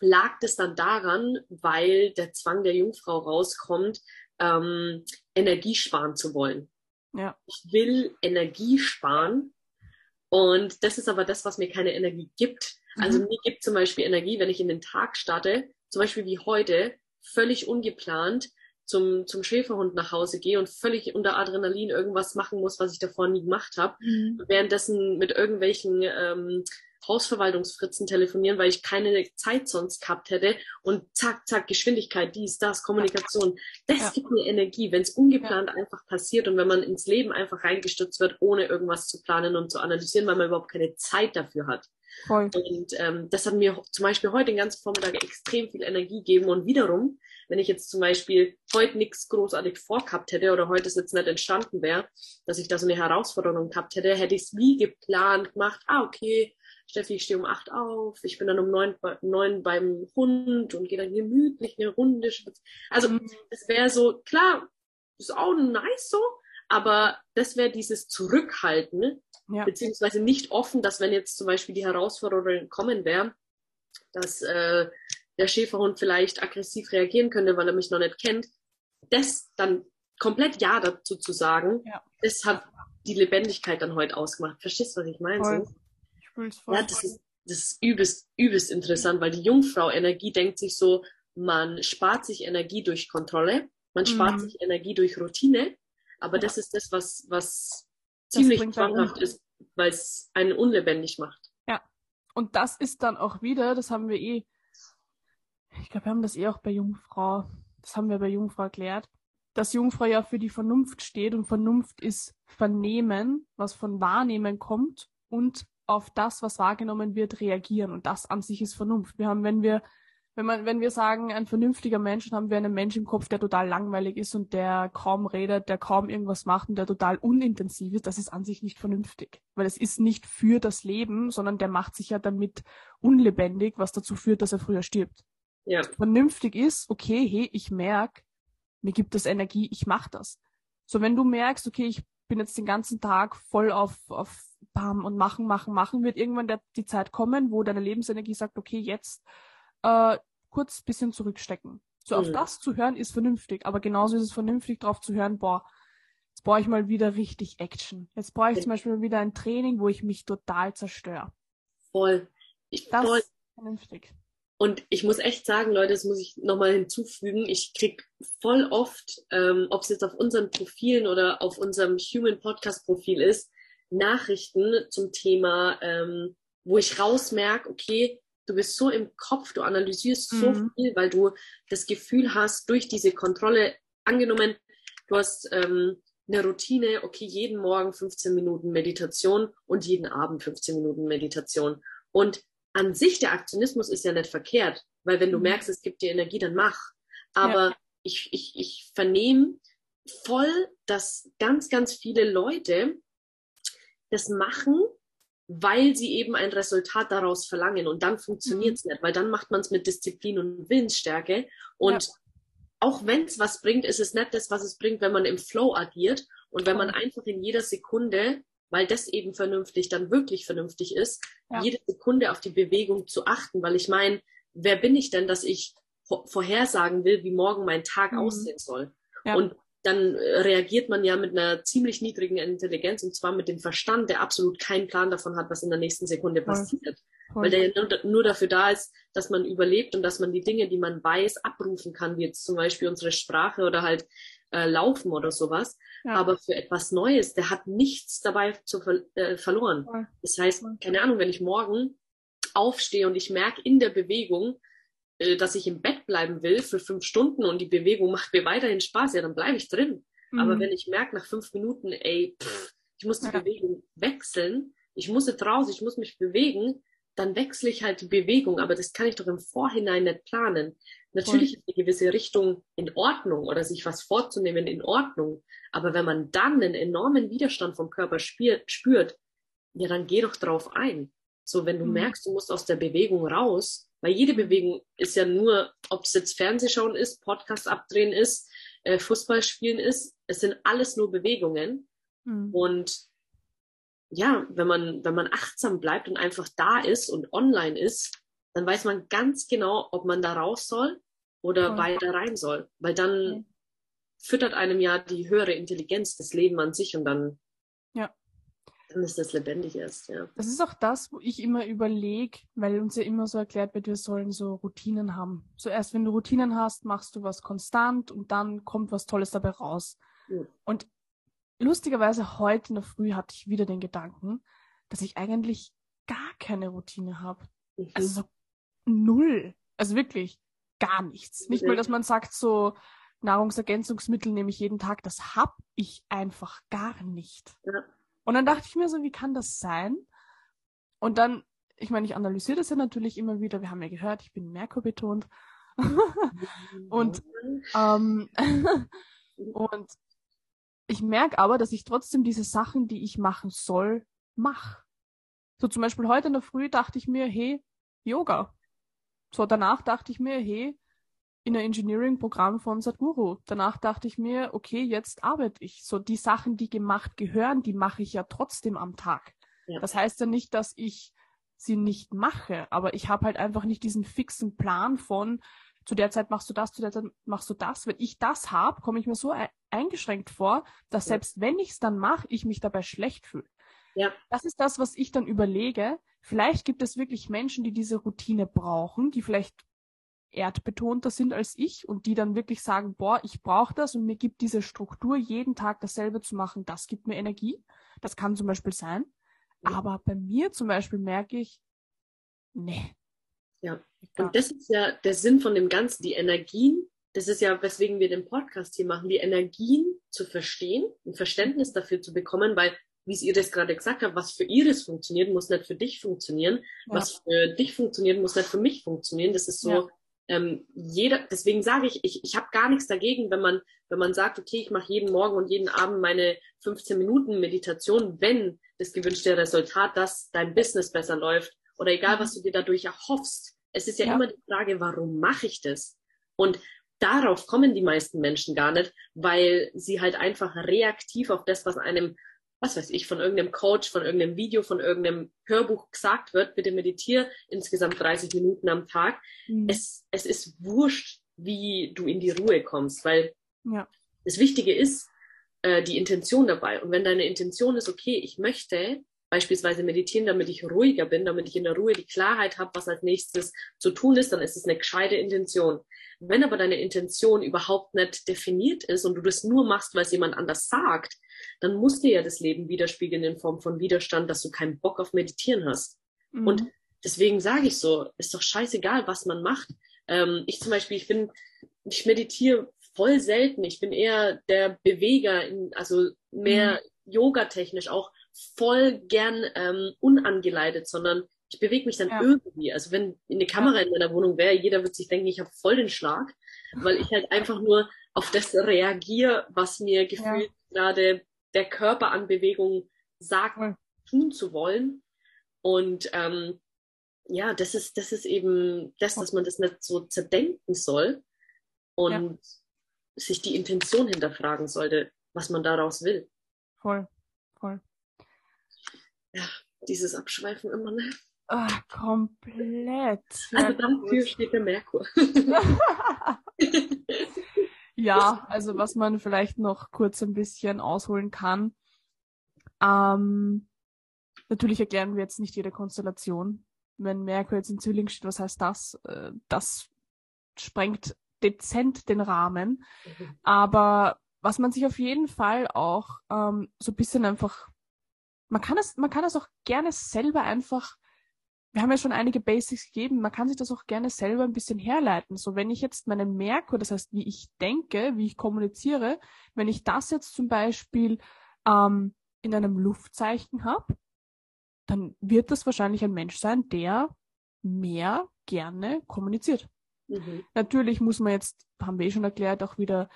lag das dann daran, weil der Zwang der Jungfrau rauskommt, ähm, Energie sparen zu wollen. Ja. Ich will Energie sparen. Und das ist aber das, was mir keine Energie gibt. Also mhm. mir gibt zum Beispiel Energie, wenn ich in den Tag starte, zum Beispiel wie heute, völlig ungeplant zum, zum Schäferhund nach Hause gehe und völlig unter Adrenalin irgendwas machen muss, was ich davor nie gemacht habe. Mhm. Währenddessen mit irgendwelchen ähm, Hausverwaltungsfritzen telefonieren, weil ich keine Zeit sonst gehabt hätte und zack, zack, Geschwindigkeit, dies, das, Kommunikation. Das ja. gibt mir Energie, wenn es ungeplant ja. einfach passiert und wenn man ins Leben einfach reingestürzt wird, ohne irgendwas zu planen und zu analysieren, weil man überhaupt keine Zeit dafür hat. Voll. Und ähm, das hat mir zum Beispiel heute den ganzen Vormittag extrem viel Energie gegeben. Und wiederum, wenn ich jetzt zum Beispiel heute nichts großartig vorgehabt hätte oder heute es jetzt nicht entstanden wäre, dass ich da so eine Herausforderung gehabt hätte, hätte ich es wie geplant gemacht. Ah, okay, Steffi, ich stehe um acht auf, ich bin dann um neun, neun beim Hund und gehe dann gemütlich eine Runde. Also mhm. es wäre so, klar, ist auch nice so, aber das wäre dieses Zurückhalten, ja. beziehungsweise nicht offen, dass wenn jetzt zum Beispiel die Herausforderung kommen wäre, dass äh, der Schäferhund vielleicht aggressiv reagieren könnte, weil er mich noch nicht kennt, das dann komplett Ja dazu zu sagen, ja. das hat die Lebendigkeit dann heute ausgemacht. Verstehst du, was ich meine? Voll. Ich fühl's voll. Ja, das ist, das ist übelst, übelst interessant, weil die Jungfrau-Energie denkt sich so, man spart sich Energie durch Kontrolle, man spart mhm. sich Energie durch Routine, aber ja. das ist das, was, was ziemlich zwanghaft ist, weil es einen unlebendig macht. Ja. Und das ist dann auch wieder, das haben wir eh, ich glaube, wir haben das eh auch bei Jungfrau, das haben wir bei Jungfrau erklärt, dass Jungfrau ja für die Vernunft steht und Vernunft ist Vernehmen, was von Wahrnehmen kommt und auf das, was wahrgenommen wird, reagieren. Und das an sich ist Vernunft. Wir haben, wenn wir wenn man, wenn wir sagen, ein vernünftiger Mensch, dann haben wir einen Mensch im Kopf, der total langweilig ist und der kaum redet, der kaum irgendwas macht und der total unintensiv ist, das ist an sich nicht vernünftig. Weil es ist nicht für das Leben, sondern der macht sich ja damit unlebendig, was dazu führt, dass er früher stirbt. Ja. Vernünftig ist, okay, hey, ich merke, mir gibt das Energie, ich mach das. So, wenn du merkst, okay, ich bin jetzt den ganzen Tag voll auf, auf Bam und machen, machen, machen, wird irgendwann der, die Zeit kommen, wo deine Lebensenergie sagt, okay, jetzt äh, kurz bisschen zurückstecken. So mhm. auf das zu hören ist vernünftig, aber genauso ist es vernünftig, darauf zu hören, boah, jetzt brauche ich mal wieder richtig Action. Jetzt brauche ich zum Beispiel mal wieder ein Training, wo ich mich total zerstöre. Voll. Ich, das voll. ist vernünftig. Und ich muss echt sagen, Leute, das muss ich nochmal hinzufügen, ich krieg voll oft, ähm, ob es jetzt auf unseren Profilen oder auf unserem Human Podcast Profil ist, Nachrichten zum Thema, ähm, wo ich rausmerke, okay, du bist so im Kopf, du analysierst mhm. so viel, weil du das Gefühl hast, durch diese Kontrolle, angenommen, du hast ähm, eine Routine, okay, jeden Morgen 15 Minuten Meditation und jeden Abend 15 Minuten Meditation. Und an sich der Aktionismus ist ja nicht verkehrt, weil wenn du mhm. merkst, es gibt dir Energie, dann mach. Aber ja. ich, ich, ich vernehme voll, dass ganz, ganz viele Leute das machen, weil sie eben ein Resultat daraus verlangen. Und dann funktioniert es mhm. nicht, weil dann macht man es mit Disziplin und Willensstärke. Und ja. auch wenn es was bringt, ist es nicht das, was es bringt, wenn man im Flow agiert und wenn man einfach in jeder Sekunde, weil das eben vernünftig dann wirklich vernünftig ist, ja. jede Sekunde auf die Bewegung zu achten. Weil ich meine, wer bin ich denn, dass ich vorhersagen will, wie morgen mein Tag mhm. aussehen soll? Ja. Und dann äh, reagiert man ja mit einer ziemlich niedrigen Intelligenz und zwar mit dem Verstand, der absolut keinen Plan davon hat, was in der nächsten Sekunde passiert. Voll. Weil der ja nur, nur, dafür da ist, dass man überlebt und dass man die Dinge, die man weiß, abrufen kann, wie jetzt zum Beispiel unsere Sprache oder halt äh, Laufen oder sowas. Ja. Aber für etwas Neues, der hat nichts dabei zu ver äh, verloren. Voll. Das heißt, keine Ahnung, wenn ich morgen aufstehe und ich merke in der Bewegung, dass ich im Bett bleiben will für fünf Stunden und die Bewegung macht mir weiterhin Spaß, ja, dann bleibe ich drin. Mhm. Aber wenn ich merke nach fünf Minuten, ey, pff, ich muss die ja. Bewegung wechseln, ich muss jetzt raus, ich muss mich bewegen, dann wechsle ich halt die Bewegung, aber das kann ich doch im Vorhinein nicht planen. Natürlich ist eine gewisse Richtung in Ordnung oder sich was vorzunehmen in Ordnung, aber wenn man dann einen enormen Widerstand vom Körper spürt, spürt ja, dann geh doch drauf ein. So, wenn du mhm. merkst, du musst aus der Bewegung raus, weil jede Bewegung ist ja nur, ob es jetzt Fernsehschauen ist, Podcast abdrehen ist, äh, Fußball spielen ist, es sind alles nur Bewegungen. Mhm. Und ja, wenn man, wenn man achtsam bleibt und einfach da ist und online ist, dann weiß man ganz genau, ob man da raus soll oder mhm. weiter rein soll. Weil dann mhm. füttert einem ja die höhere Intelligenz, das Leben an sich und dann ist das lebendig ist, ja. Das ist auch das, wo ich immer überlege, weil uns ja immer so erklärt wird, wir sollen so Routinen haben. Zuerst, wenn du Routinen hast, machst du was konstant und dann kommt was Tolles dabei raus. Ja. Und lustigerweise heute in der Früh hatte ich wieder den Gedanken, dass ich eigentlich gar keine Routine habe. Mhm. Also null. Also wirklich gar nichts. Nicht mal, dass man sagt, so Nahrungsergänzungsmittel nehme ich jeden Tag. Das hab ich einfach gar nicht. Ja. Und dann dachte ich mir so, wie kann das sein? Und dann, ich meine, ich analysiere das ja natürlich immer wieder. Wir haben ja gehört, ich bin Merkur betont. Und ähm, und ich merke aber, dass ich trotzdem diese Sachen, die ich machen soll, mache. So zum Beispiel heute in der Früh dachte ich mir, hey, Yoga. So danach dachte ich mir, hey, in ein Engineering-Programm von Sadhguru. Danach dachte ich mir, okay, jetzt arbeite ich. So die Sachen, die gemacht gehören, die mache ich ja trotzdem am Tag. Ja. Das heißt ja nicht, dass ich sie nicht mache, aber ich habe halt einfach nicht diesen fixen Plan von, zu der Zeit machst du das, zu der Zeit machst du das. Wenn ich das habe, komme ich mir so eingeschränkt vor, dass Ja. selbst wenn ich es dann mache, ich mich dabei schlecht fühle. Ja. Das ist das, was ich dann überlege. Vielleicht gibt es wirklich Menschen, die diese Routine brauchen, die vielleicht erdbetonter sind als ich und die dann wirklich sagen, boah, ich brauche das und mir gibt diese Struktur, jeden Tag dasselbe zu machen, das gibt mir Energie. Das kann zum Beispiel sein. Ja. Aber bei mir zum Beispiel merke ich, nee. Ja. Und das ist ja der Sinn von dem Ganzen, die Energien. Das ist ja, weswegen wir den Podcast hier machen, die Energien zu verstehen, ein Verständnis dafür zu bekommen, weil, wie es Iris gerade gesagt hat, was für Iris funktioniert, muss nicht für dich funktionieren. Ja. Was für dich funktioniert, muss nicht für mich funktionieren. Das ist so, Ja. Ähm, jeder, deswegen sage ich, ich, ich habe gar nichts dagegen, wenn man, wenn man sagt, okay, ich mache jeden Morgen und jeden Abend meine 15 Minuten Meditation, wenn das gewünschte Resultat, dass dein Business besser läuft oder egal, was du dir dadurch erhoffst. Es ist ja, Ja. immer die Frage, warum mache ich das? Und darauf kommen die meisten Menschen gar nicht, weil sie halt einfach reaktiv auf das, was einem, was weiß ich, von irgendeinem Coach, von irgendeinem Video, von irgendeinem Hörbuch gesagt wird, bitte meditiere insgesamt 30 Minuten am Tag. Mhm. Es, es ist wurscht, wie du in die Ruhe kommst, weil Ja. das Wichtige ist äh, die Intention dabei. Und wenn deine Intention ist, okay, ich möchte beispielsweise meditieren, damit ich ruhiger bin, damit ich in der Ruhe die Klarheit habe, was als nächstes zu tun ist, dann ist es eine gescheite Intention. Wenn aber deine Intention überhaupt nicht definiert ist und du das nur machst, weil es jemand anders sagt, dann muss dir ja das Leben widerspiegeln in Form von Widerstand, dass du keinen Bock auf Meditieren hast. Mhm. Und deswegen sage ich so, ist doch scheißegal, was man macht. Ähm, ich zum Beispiel, ich bin, ich meditiere voll selten. Ich bin eher der Beweger, in, also mehr yogatechnisch auch voll gern ähm, unangeleitet, sondern ich bewege mich dann Ja. irgendwie. Also wenn eine Kamera in meiner Wohnung wäre, jeder würde sich denken, ich habe voll den Schlag, weil ich halt einfach nur auf das reagiere, was mir gefühlt gerade der Körper an Bewegung sagt, tun zu wollen. Und ähm, ja, das ist, das ist eben das, dass man das nicht so zerdenken soll und sich die Intention hinterfragen sollte, was man daraus will. Voll, voll. Dieses Abschweifen immer, ne? Ah, komplett. Also Ja, dafür gut. steht der Merkur. ja, also was man vielleicht noch kurz ein bisschen ausholen kann. Ähm, natürlich erklären wir jetzt nicht jede Konstellation. Wenn Merkur jetzt in Zwilling steht, was heißt das? Äh, Das sprengt dezent den Rahmen. Aber was man sich auf jeden Fall auch ähm, so ein bisschen einfach, man kann es, man kann es auch gerne selber einfach, wir haben ja schon einige Basics gegeben, man kann sich das auch gerne selber ein bisschen herleiten. So wenn ich jetzt meinen Merkur, das heißt, wie ich denke, wie ich kommuniziere, wenn ich das jetzt zum Beispiel ähm, in einem Luftzeichen habe, dann wird das wahrscheinlich ein Mensch sein, der mehr gerne kommuniziert. Mhm. Natürlich muss man jetzt, haben wir eh schon erklärt, auch wieder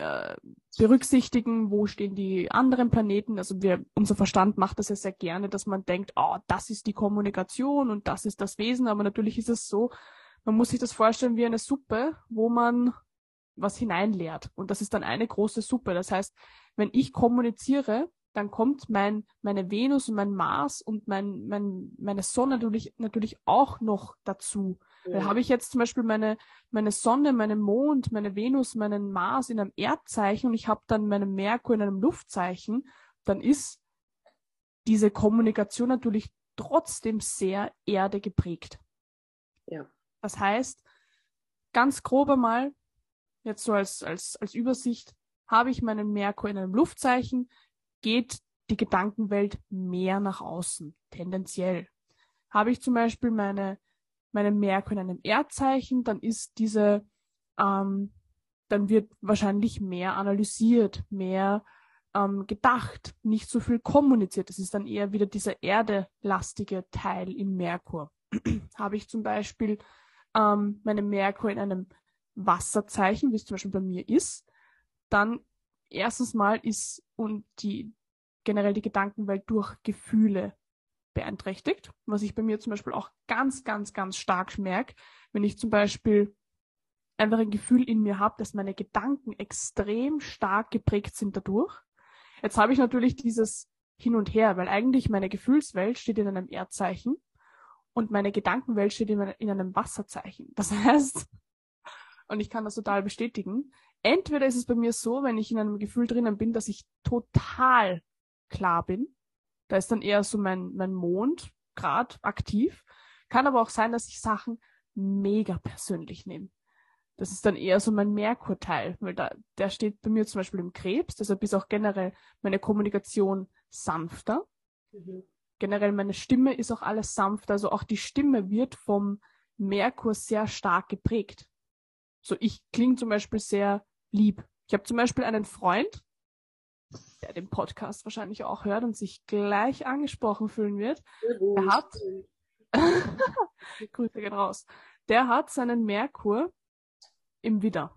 äh, berücksichtigen, wo stehen die anderen Planeten. Also wir, unser Verstand macht das ja sehr gerne, dass man denkt, oh, das ist die Kommunikation und das ist das Wesen. Aber natürlich ist es so, man muss sich das vorstellen wie eine Suppe, wo man was hineinleert. Und das ist dann eine große Suppe. Das heißt, wenn ich kommuniziere, dann kommt mein, meine Venus und mein Mars und mein, mein, meine Sonne natürlich, natürlich auch noch dazu. Weil habe ich jetzt zum Beispiel meine, meine Sonne, meinen Mond, meine Venus, meinen Mars in einem Erdzeichen und ich habe dann meinen Merkur in einem Luftzeichen, dann ist diese Kommunikation natürlich trotzdem sehr Erde geprägt. Ja. Das heißt, ganz grob einmal, jetzt so als, als, als Übersicht, habe ich meinen Merkur in einem Luftzeichen, geht die Gedankenwelt mehr nach außen, tendenziell. Habe ich zum Beispiel meine, meine Merkur in einem Erdzeichen, dann ist diese, ähm, dann wird wahrscheinlich mehr analysiert, mehr ähm, gedacht, nicht so viel kommuniziert. Das ist dann eher wieder dieser erdelastige Teil im Merkur. Habe ich zum Beispiel ähm, meine Merkur in einem Wasserzeichen, wie es zum Beispiel bei mir ist, dann erstens mal ist und die generell die Gedankenwelt durch Gefühle beeinträchtigt, was ich bei mir zum Beispiel auch ganz, ganz, ganz stark merke, wenn ich zum Beispiel einfach ein Gefühl in mir habe, dass meine Gedanken extrem stark geprägt sind dadurch. Jetzt habe ich natürlich dieses Hin und Her, weil eigentlich meine Gefühlswelt steht in einem Erdzeichen und meine Gedankenwelt steht in, einem Wasserzeichen. Das heißt, und ich kann das total bestätigen, entweder ist es bei mir so, wenn ich in einem Gefühl drinnen bin, dass ich total klar bin. Da ist dann eher so mein, mein Mond gerade aktiv. Kann aber auch sein, dass ich Sachen mega persönlich nehme. Das ist dann eher so mein Merkurteil, weil da, der steht bei mir zum Beispiel im Krebs, deshalb ist auch generell meine Kommunikation sanfter. Mhm. Generell meine Stimme ist auch alles sanfter, also auch die Stimme wird vom Merkur sehr stark geprägt. So, ich klinge zum Beispiel sehr lieb. Ich habe zum Beispiel einen Freund, der den Podcast wahrscheinlich auch hört und sich gleich angesprochen fühlen wird. Der hat, Grüße gehen raus. Der hat seinen Merkur im Widder.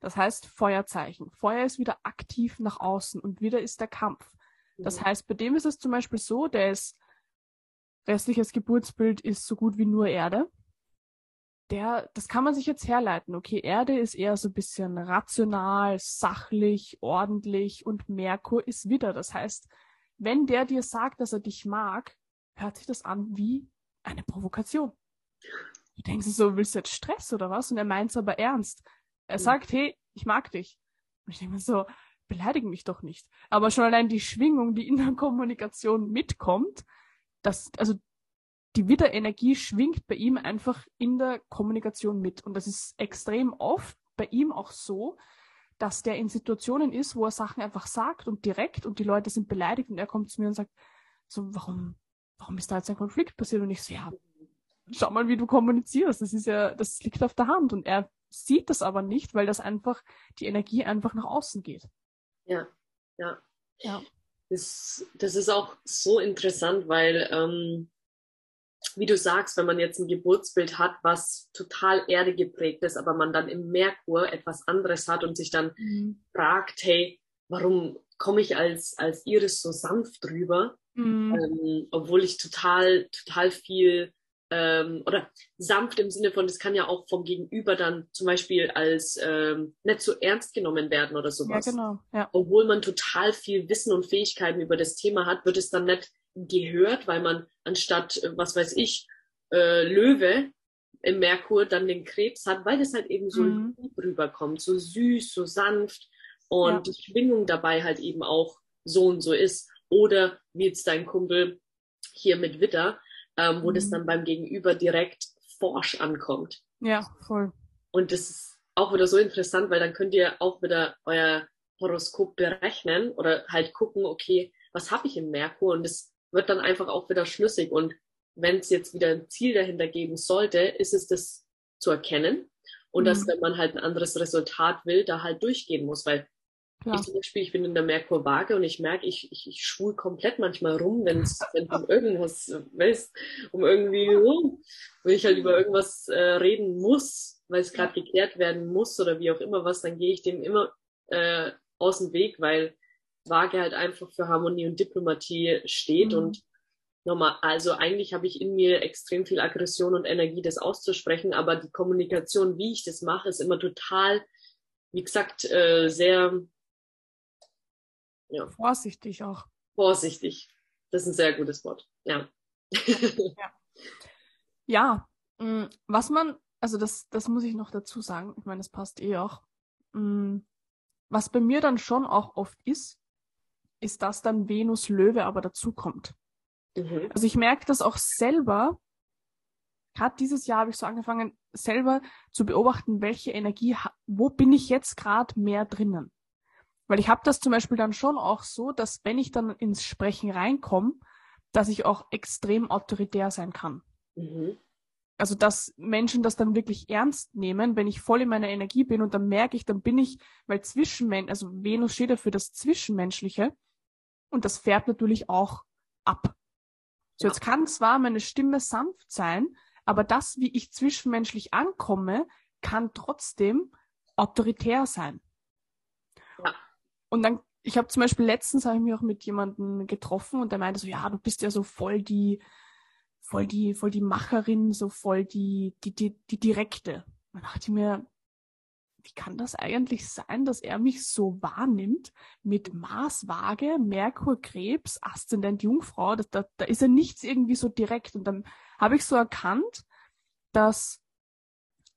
Das heißt Feuerzeichen. Feuer ist wieder aktiv nach außen und wieder ist der Kampf. Das mhm. heißt, bei dem ist es zum Beispiel so, der ist, restliches Geburtsbild ist so gut wie nur Erde. Der, das kann man sich jetzt herleiten. Okay, Erde ist eher so ein bisschen rational, sachlich, ordentlich und Merkur ist Widder. Das heißt, wenn der dir sagt, dass er dich mag, hört sich das an wie eine Provokation. Du denkst so, willst du jetzt Stress oder was? Und er meint es aber ernst. Er sagt, hey, ich mag dich. Und ich denke mir so, beleidigen mich doch nicht. Aber schon allein die Schwingung, die in der Kommunikation mitkommt, das, also die Widderenergie schwingt bei ihm einfach in der Kommunikation mit. Und das ist extrem oft bei ihm auch so, dass der in Situationen ist, wo er Sachen einfach sagt und direkt und die Leute sind beleidigt und er kommt zu mir und sagt, so, warum, warum ist da jetzt ein Konflikt passiert? Und ich so, ja, schau mal, wie du kommunizierst. Das ist ja, das liegt auf der Hand. Und er sieht das aber nicht, weil das einfach, die Energie einfach nach außen geht. Ja, ja. Ja. Das, das ist auch so interessant, weil, ähm, wie du sagst, wenn man jetzt ein Geburtsbild hat, was total Erde geprägt ist, aber man dann im Merkur etwas anderes hat und sich dann mhm. fragt, hey, warum komme ich als, als Iris so sanft drüber, mhm. ähm, obwohl ich total, total viel ähm, oder sanft im Sinne von, das kann ja auch vom Gegenüber dann zum Beispiel als ähm, nicht so ernst genommen werden oder sowas. Ja, genau. Ja. Obwohl man total viel Wissen und Fähigkeiten über das Thema hat, wird es dann nicht gehört, weil man anstatt, äh, was weiß ich, äh, Löwe im Merkur dann den Krebs hat, weil das halt eben so mhm. rüberkommt, so süß, so sanft und ja. die Schwingung dabei halt eben auch so und so ist. Oder wie jetzt dein Kumpel hier mit Witter, ähm, wo mhm. das dann beim Gegenüber direkt forsch ankommt. Ja, voll. Und das ist auch wieder so interessant, weil dann könnt ihr auch wieder euer Horoskop berechnen oder halt gucken, okay, was habe ich im Merkur? Und es wird dann einfach auch wieder schlüssig. Und wenn es jetzt wieder ein Ziel dahinter geben sollte, ist es das zu erkennen. Und mhm. dass, wenn man halt ein anderes Resultat will, da halt durchgehen muss. Weil ja. Ich zum Beispiel, ich bin in der Merkur-Waage und ich merke, ich, ich, ich schwul komplett manchmal rum, wenn es um irgendwas, weißt, um irgendwie, oh, wenn ich halt über irgendwas äh, reden muss, weil es gerade geklärt werden muss oder wie auch immer was, dann gehe ich dem immer äh, aus dem Weg, weil Waage halt einfach für Harmonie und Diplomatie steht mhm. und nochmal, also eigentlich habe ich in mir extrem viel Aggression und Energie, das auszusprechen, aber die Kommunikation, wie ich das mache, ist immer total, wie gesagt, äh, sehr ja. Vorsichtig auch. Vorsichtig. Das ist ein sehr gutes Wort. Ja. ja. ja. Mm, was man, also das, das muss ich noch dazu sagen. Ich meine, das passt eh auch. Mm, was bei mir dann schon auch oft ist, ist, dass dann Venus Löwe aber dazukommt. Mhm. Also ich merke das auch selber. Gerade dieses Jahr habe ich so angefangen, selber zu beobachten, welche Energie, wo bin ich jetzt gerade mehr drinnen. Weil ich habe das zum Beispiel dann schon auch so, dass wenn ich dann ins Sprechen reinkomme, dass ich auch extrem autoritär sein kann. Mhm. Also dass Menschen das dann wirklich ernst nehmen, wenn ich voll in meiner Energie bin und dann merke ich, dann bin ich, weil Zwischenmensch, also Venus steht ja für das Zwischenmenschliche und das fährt natürlich auch ab. So, jetzt kann zwar meine Stimme sanft sein, aber das, wie ich zwischenmenschlich ankomme, kann trotzdem autoritär sein. Ja. Und dann, ich habe zum Beispiel letztens habe ich mich auch mit jemandem getroffen und der meinte so, ja, du bist ja so voll die, voll die, voll die Macherin, so voll die, die, die, die direkte. Dann dachte ich mir, wie kann das eigentlich sein, dass er mich so wahrnimmt mit Mars, Waage, Merkur, Krebs, Aszendent, Jungfrau? Das, da, da ist er nichts irgendwie so direkt. Und dann habe ich so erkannt, dass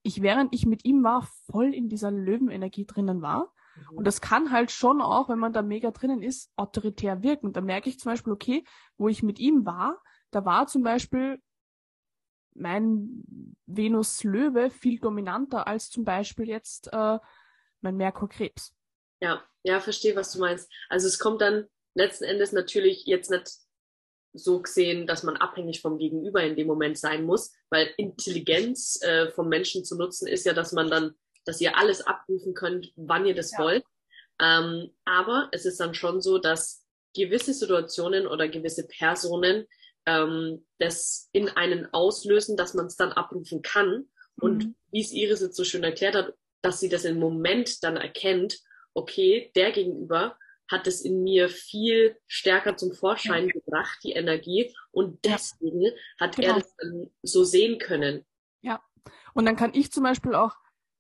ich, während ich mit ihm war, voll in dieser Löwenenergie drinnen war. Mhm. Und das kann halt schon auch, wenn man da mega drinnen ist, autoritär wirken. Und da merke ich zum Beispiel, okay, wo ich mit ihm war, da war zum Beispiel mein Venus Löwe viel dominanter als zum Beispiel jetzt äh, mein Merkur Krebs. Ja, ja, verstehe, was du meinst. Also es kommt dann letzten Endes natürlich jetzt nicht so gesehen, dass man abhängig vom Gegenüber in dem Moment sein muss, weil Intelligenz äh, vom Menschen zu nutzen ist ja, dass man dann, dass ihr alles abrufen könnt, wann ihr das ja. wollt. Ähm, aber es ist dann schon so, dass gewisse Situationen oder gewisse Personen ähm, das in einen auslösen, dass man es dann abrufen kann. Und mhm. wie es Iris jetzt so schön erklärt hat, dass sie das im Moment dann erkennt, okay, der Gegenüber hat es in mir viel stärker zum Vorschein ja. gebracht, die Energie. Und deswegen ja. hat genau. er das dann so sehen können. Ja. Und dann kann ich zum Beispiel auch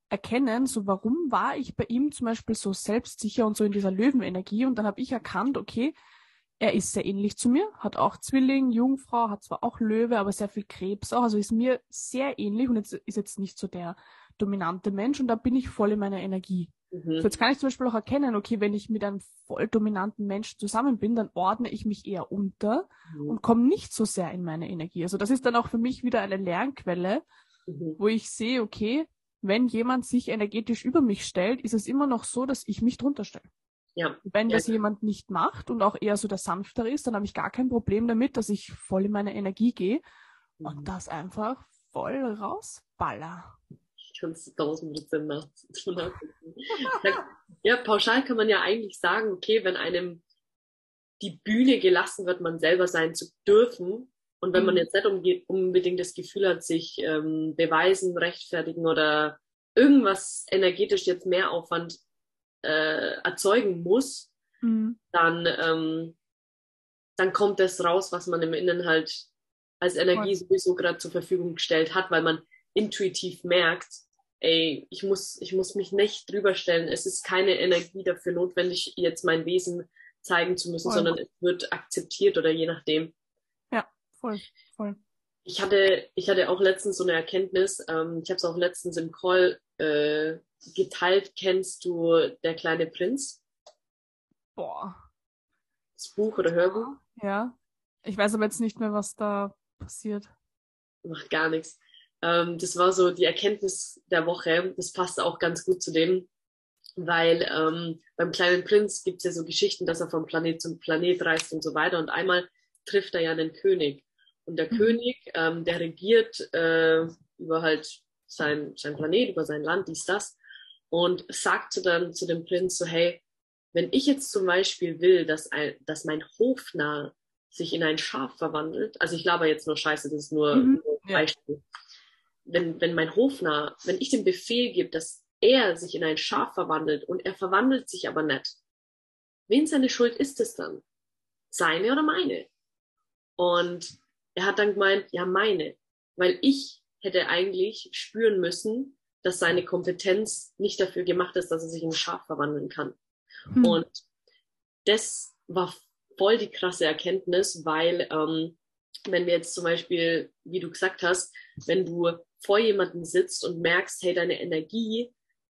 erkennen, so warum war ich bei ihm zum Beispiel so selbstsicher und so in dieser Löwenenergie. Und dann habe ich erkannt, okay, er ist sehr ähnlich zu mir, hat auch Zwilling, Jungfrau, hat zwar auch Löwe, aber sehr viel Krebs auch, also ist mir sehr ähnlich und jetzt ist jetzt nicht so der dominante Mensch und da bin ich voll in meiner Energie. Mhm. So jetzt kann ich zum Beispiel auch erkennen, okay, wenn ich mit einem voll dominanten Menschen zusammen bin, dann ordne ich mich eher unter mhm. und komme nicht so sehr in meine Energie. Also das ist dann auch für mich wieder eine Lernquelle, mhm. wo ich sehe, okay, wenn jemand sich energetisch über mich stellt, ist es immer noch so, dass ich mich drunter stelle. Ja. Wenn das ja. jemand nicht macht und auch eher so der Sanftere ist, dann habe ich gar kein Problem damit, dass ich voll in meine Energie gehe mhm. und das einfach voll rausballer. Ich kann es tausend Prozent Ja, pauschal kann man ja eigentlich sagen, okay, wenn einem die Bühne gelassen wird, man selber sein zu dürfen, und wenn man mhm. jetzt nicht unbedingt das Gefühl hat, sich ähm, beweisen, rechtfertigen oder irgendwas energetisch jetzt mehr Aufwand äh, erzeugen muss, mhm. dann, ähm, dann kommt das raus, was man im Innen halt als Energie sowieso gerade zur Verfügung gestellt hat, weil man intuitiv merkt, ey, ich muss, ich muss mich nicht drüber stellen. Es ist keine Energie dafür notwendig, jetzt mein Wesen zeigen zu müssen, voll. sondern es wird akzeptiert oder je nachdem. Ja, voll, voll. Ich hatte, ich hatte auch letztens so eine Erkenntnis, ähm, ich habe es auch letztens im Call äh, geteilt. Kennst du Der kleine Prinz? Boah. Das Buch oder Hörbuch? Ja. Ich weiß aber jetzt nicht mehr, was da passiert. Macht gar nichts. Ähm, das war so die Erkenntnis der Woche. Das passt auch ganz gut zu dem, weil ähm, beim kleinen Prinz gibt es ja so Geschichten, dass er vom Planet zum Planet reist und so weiter. Und einmal trifft er ja einen König. Und der mhm. König, ähm, der regiert äh, über halt sein, sein Planet, über sein Land, dies, das und sagte dann zu dem Prinz so, hey, wenn ich jetzt zum Beispiel will, dass, ein, dass mein Hofnarr sich in ein Schaf verwandelt, also ich laber jetzt nur Scheiße, das ist nur, mhm, nur ein Beispiel. Ja. Wenn, wenn mein Hofnarr, wenn ich den Befehl gebe, dass er sich in ein Schaf verwandelt und er verwandelt sich aber nicht, wen seine Schuld ist es dann? Seine oder meine? Und er hat dann gemeint, ja, meine. Weil ich hätte eigentlich spüren müssen, dass seine Kompetenz nicht dafür gemacht ist, dass er sich in ein Schaf verwandeln kann. Hm. Und das war voll die krasse Erkenntnis, weil ähm, wenn wir jetzt zum Beispiel, wie du gesagt hast, wenn du vor jemandem sitzt und merkst, hey, deine Energie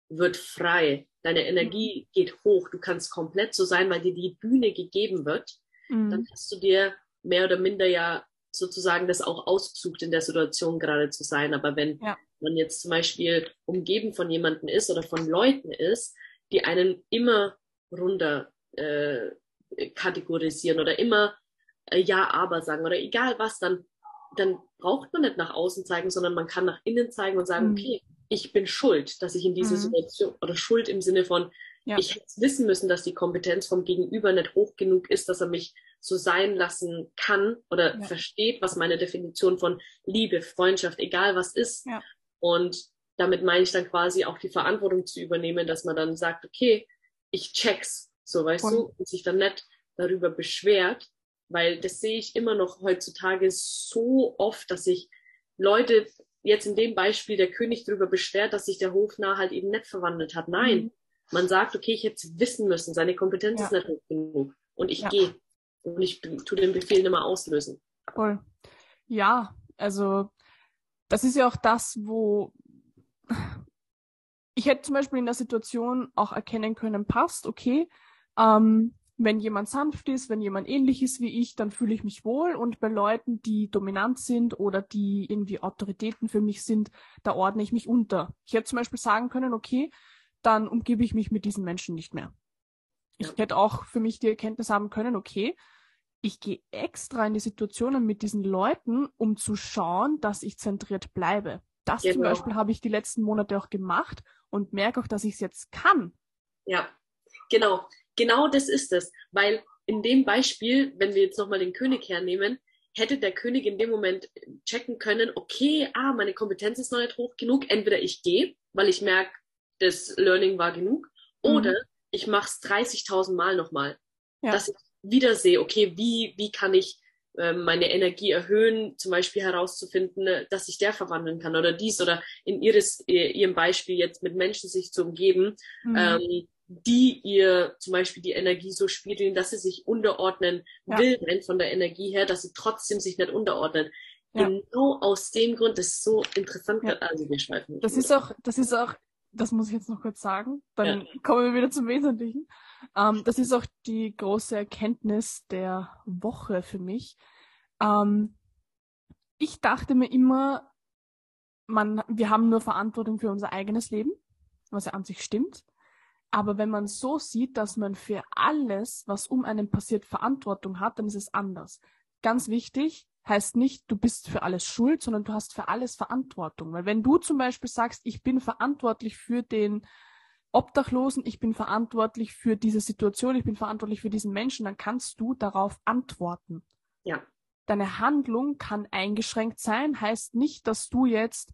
wird frei, deine Energie hm. geht hoch, du kannst komplett so sein, weil dir die Bühne gegeben wird, mhm. dann hast du dir mehr oder minder ja sozusagen das auch ausgesucht, in der Situation gerade zu sein. Aber wenn ja man jetzt zum Beispiel umgeben von jemandem ist oder von Leuten ist, die einen immer runter äh, kategorisieren oder immer äh, ja, aber sagen oder egal was, dann, dann braucht man nicht nach außen zeigen, sondern man kann nach innen zeigen und sagen, mhm. okay, ich bin schuld, dass ich in diese mhm. Situation oder schuld im Sinne von, ja. ich hätte wissen müssen, dass die Kompetenz vom Gegenüber nicht hoch genug ist, dass er mich so sein lassen kann oder ja. versteht, was meine Definition von Liebe, Freundschaft, egal was ist. Ja. Und damit meine ich dann quasi auch die Verantwortung zu übernehmen, dass man dann sagt, okay, ich check's, so weißt und. du, und sich dann nicht darüber beschwert, weil das sehe ich immer noch heutzutage so oft, dass sich Leute jetzt in dem Beispiel der König darüber beschwert, dass sich der Hofnarr halt eben nicht verwandelt hat. Nein, mhm. man sagt, okay, ich hätte es wissen müssen, seine Kompetenz ja. ist nicht hoch genug und ich ja. gehe und ich tu den Befehl nicht mehr auslösen. Voll. Ja, also das ist ja auch das, wo ich hätte zum Beispiel in der Situation auch erkennen können, passt, okay, ähm, wenn jemand sanft ist, wenn jemand ähnlich ist wie ich, dann fühle ich mich wohl. Und bei Leuten, die dominant sind oder die irgendwie Autoritäten für mich sind, da ordne ich mich unter. Ich hätte zum Beispiel sagen können, okay, dann umgebe ich mich mit diesen Menschen nicht mehr. Ich hätte auch für mich die Erkenntnis haben können, okay, ich gehe extra in die Situationen mit diesen Leuten, um zu schauen, dass ich zentriert bleibe. Das genau. zum Beispiel habe ich die letzten Monate auch gemacht und merke auch, dass ich es jetzt kann. Ja, genau genau das ist es. Weil in dem Beispiel, wenn wir jetzt nochmal den König hernehmen, hätte der König in dem Moment checken können, okay, ah, meine Kompetenz ist noch nicht hoch genug, entweder ich gehe, weil ich merke, das Learning war genug, mhm. Ich mache es 30.000 Mal nochmal. Ja. Dass ich wieder sehe, okay, wie, wie kann ich äh, meine Energie erhöhen, zum Beispiel herauszufinden, äh, dass ich der verwandeln kann oder dies oder in ihres, ihrem Beispiel jetzt mit Menschen sich zu umgeben, mhm. ähm, die ihr zum Beispiel die Energie so spiegeln, dass sie sich unterordnen ja. will, von der Energie her, dass sie trotzdem sich nicht unterordnen. Ja. Genau aus dem Grund, das ist so interessant, ja. also wir schweifen. Das ist auch, das ist auch, das muss ich jetzt noch kurz sagen, dann ja. kommen wir wieder zum Wesentlichen. Ähm, das ist auch die große Erkenntnis der Woche für mich. Ähm, ich dachte mir immer, man, wir haben nur Verantwortung für unser eigenes Leben, was ja an sich stimmt. Aber wenn man so sieht, dass man für alles, was um einen passiert, Verantwortung hat, dann ist es anders. Ganz wichtig, heißt nicht, du bist für alles schuld, sondern du hast für alles Verantwortung. Weil wenn du zum Beispiel sagst, ich bin verantwortlich für den Obdachlosen, ich bin verantwortlich für diese Situation, ich bin verantwortlich für diesen Menschen, dann kannst du darauf antworten. Ja. Deine Handlung kann eingeschränkt sein, heißt nicht, dass du jetzt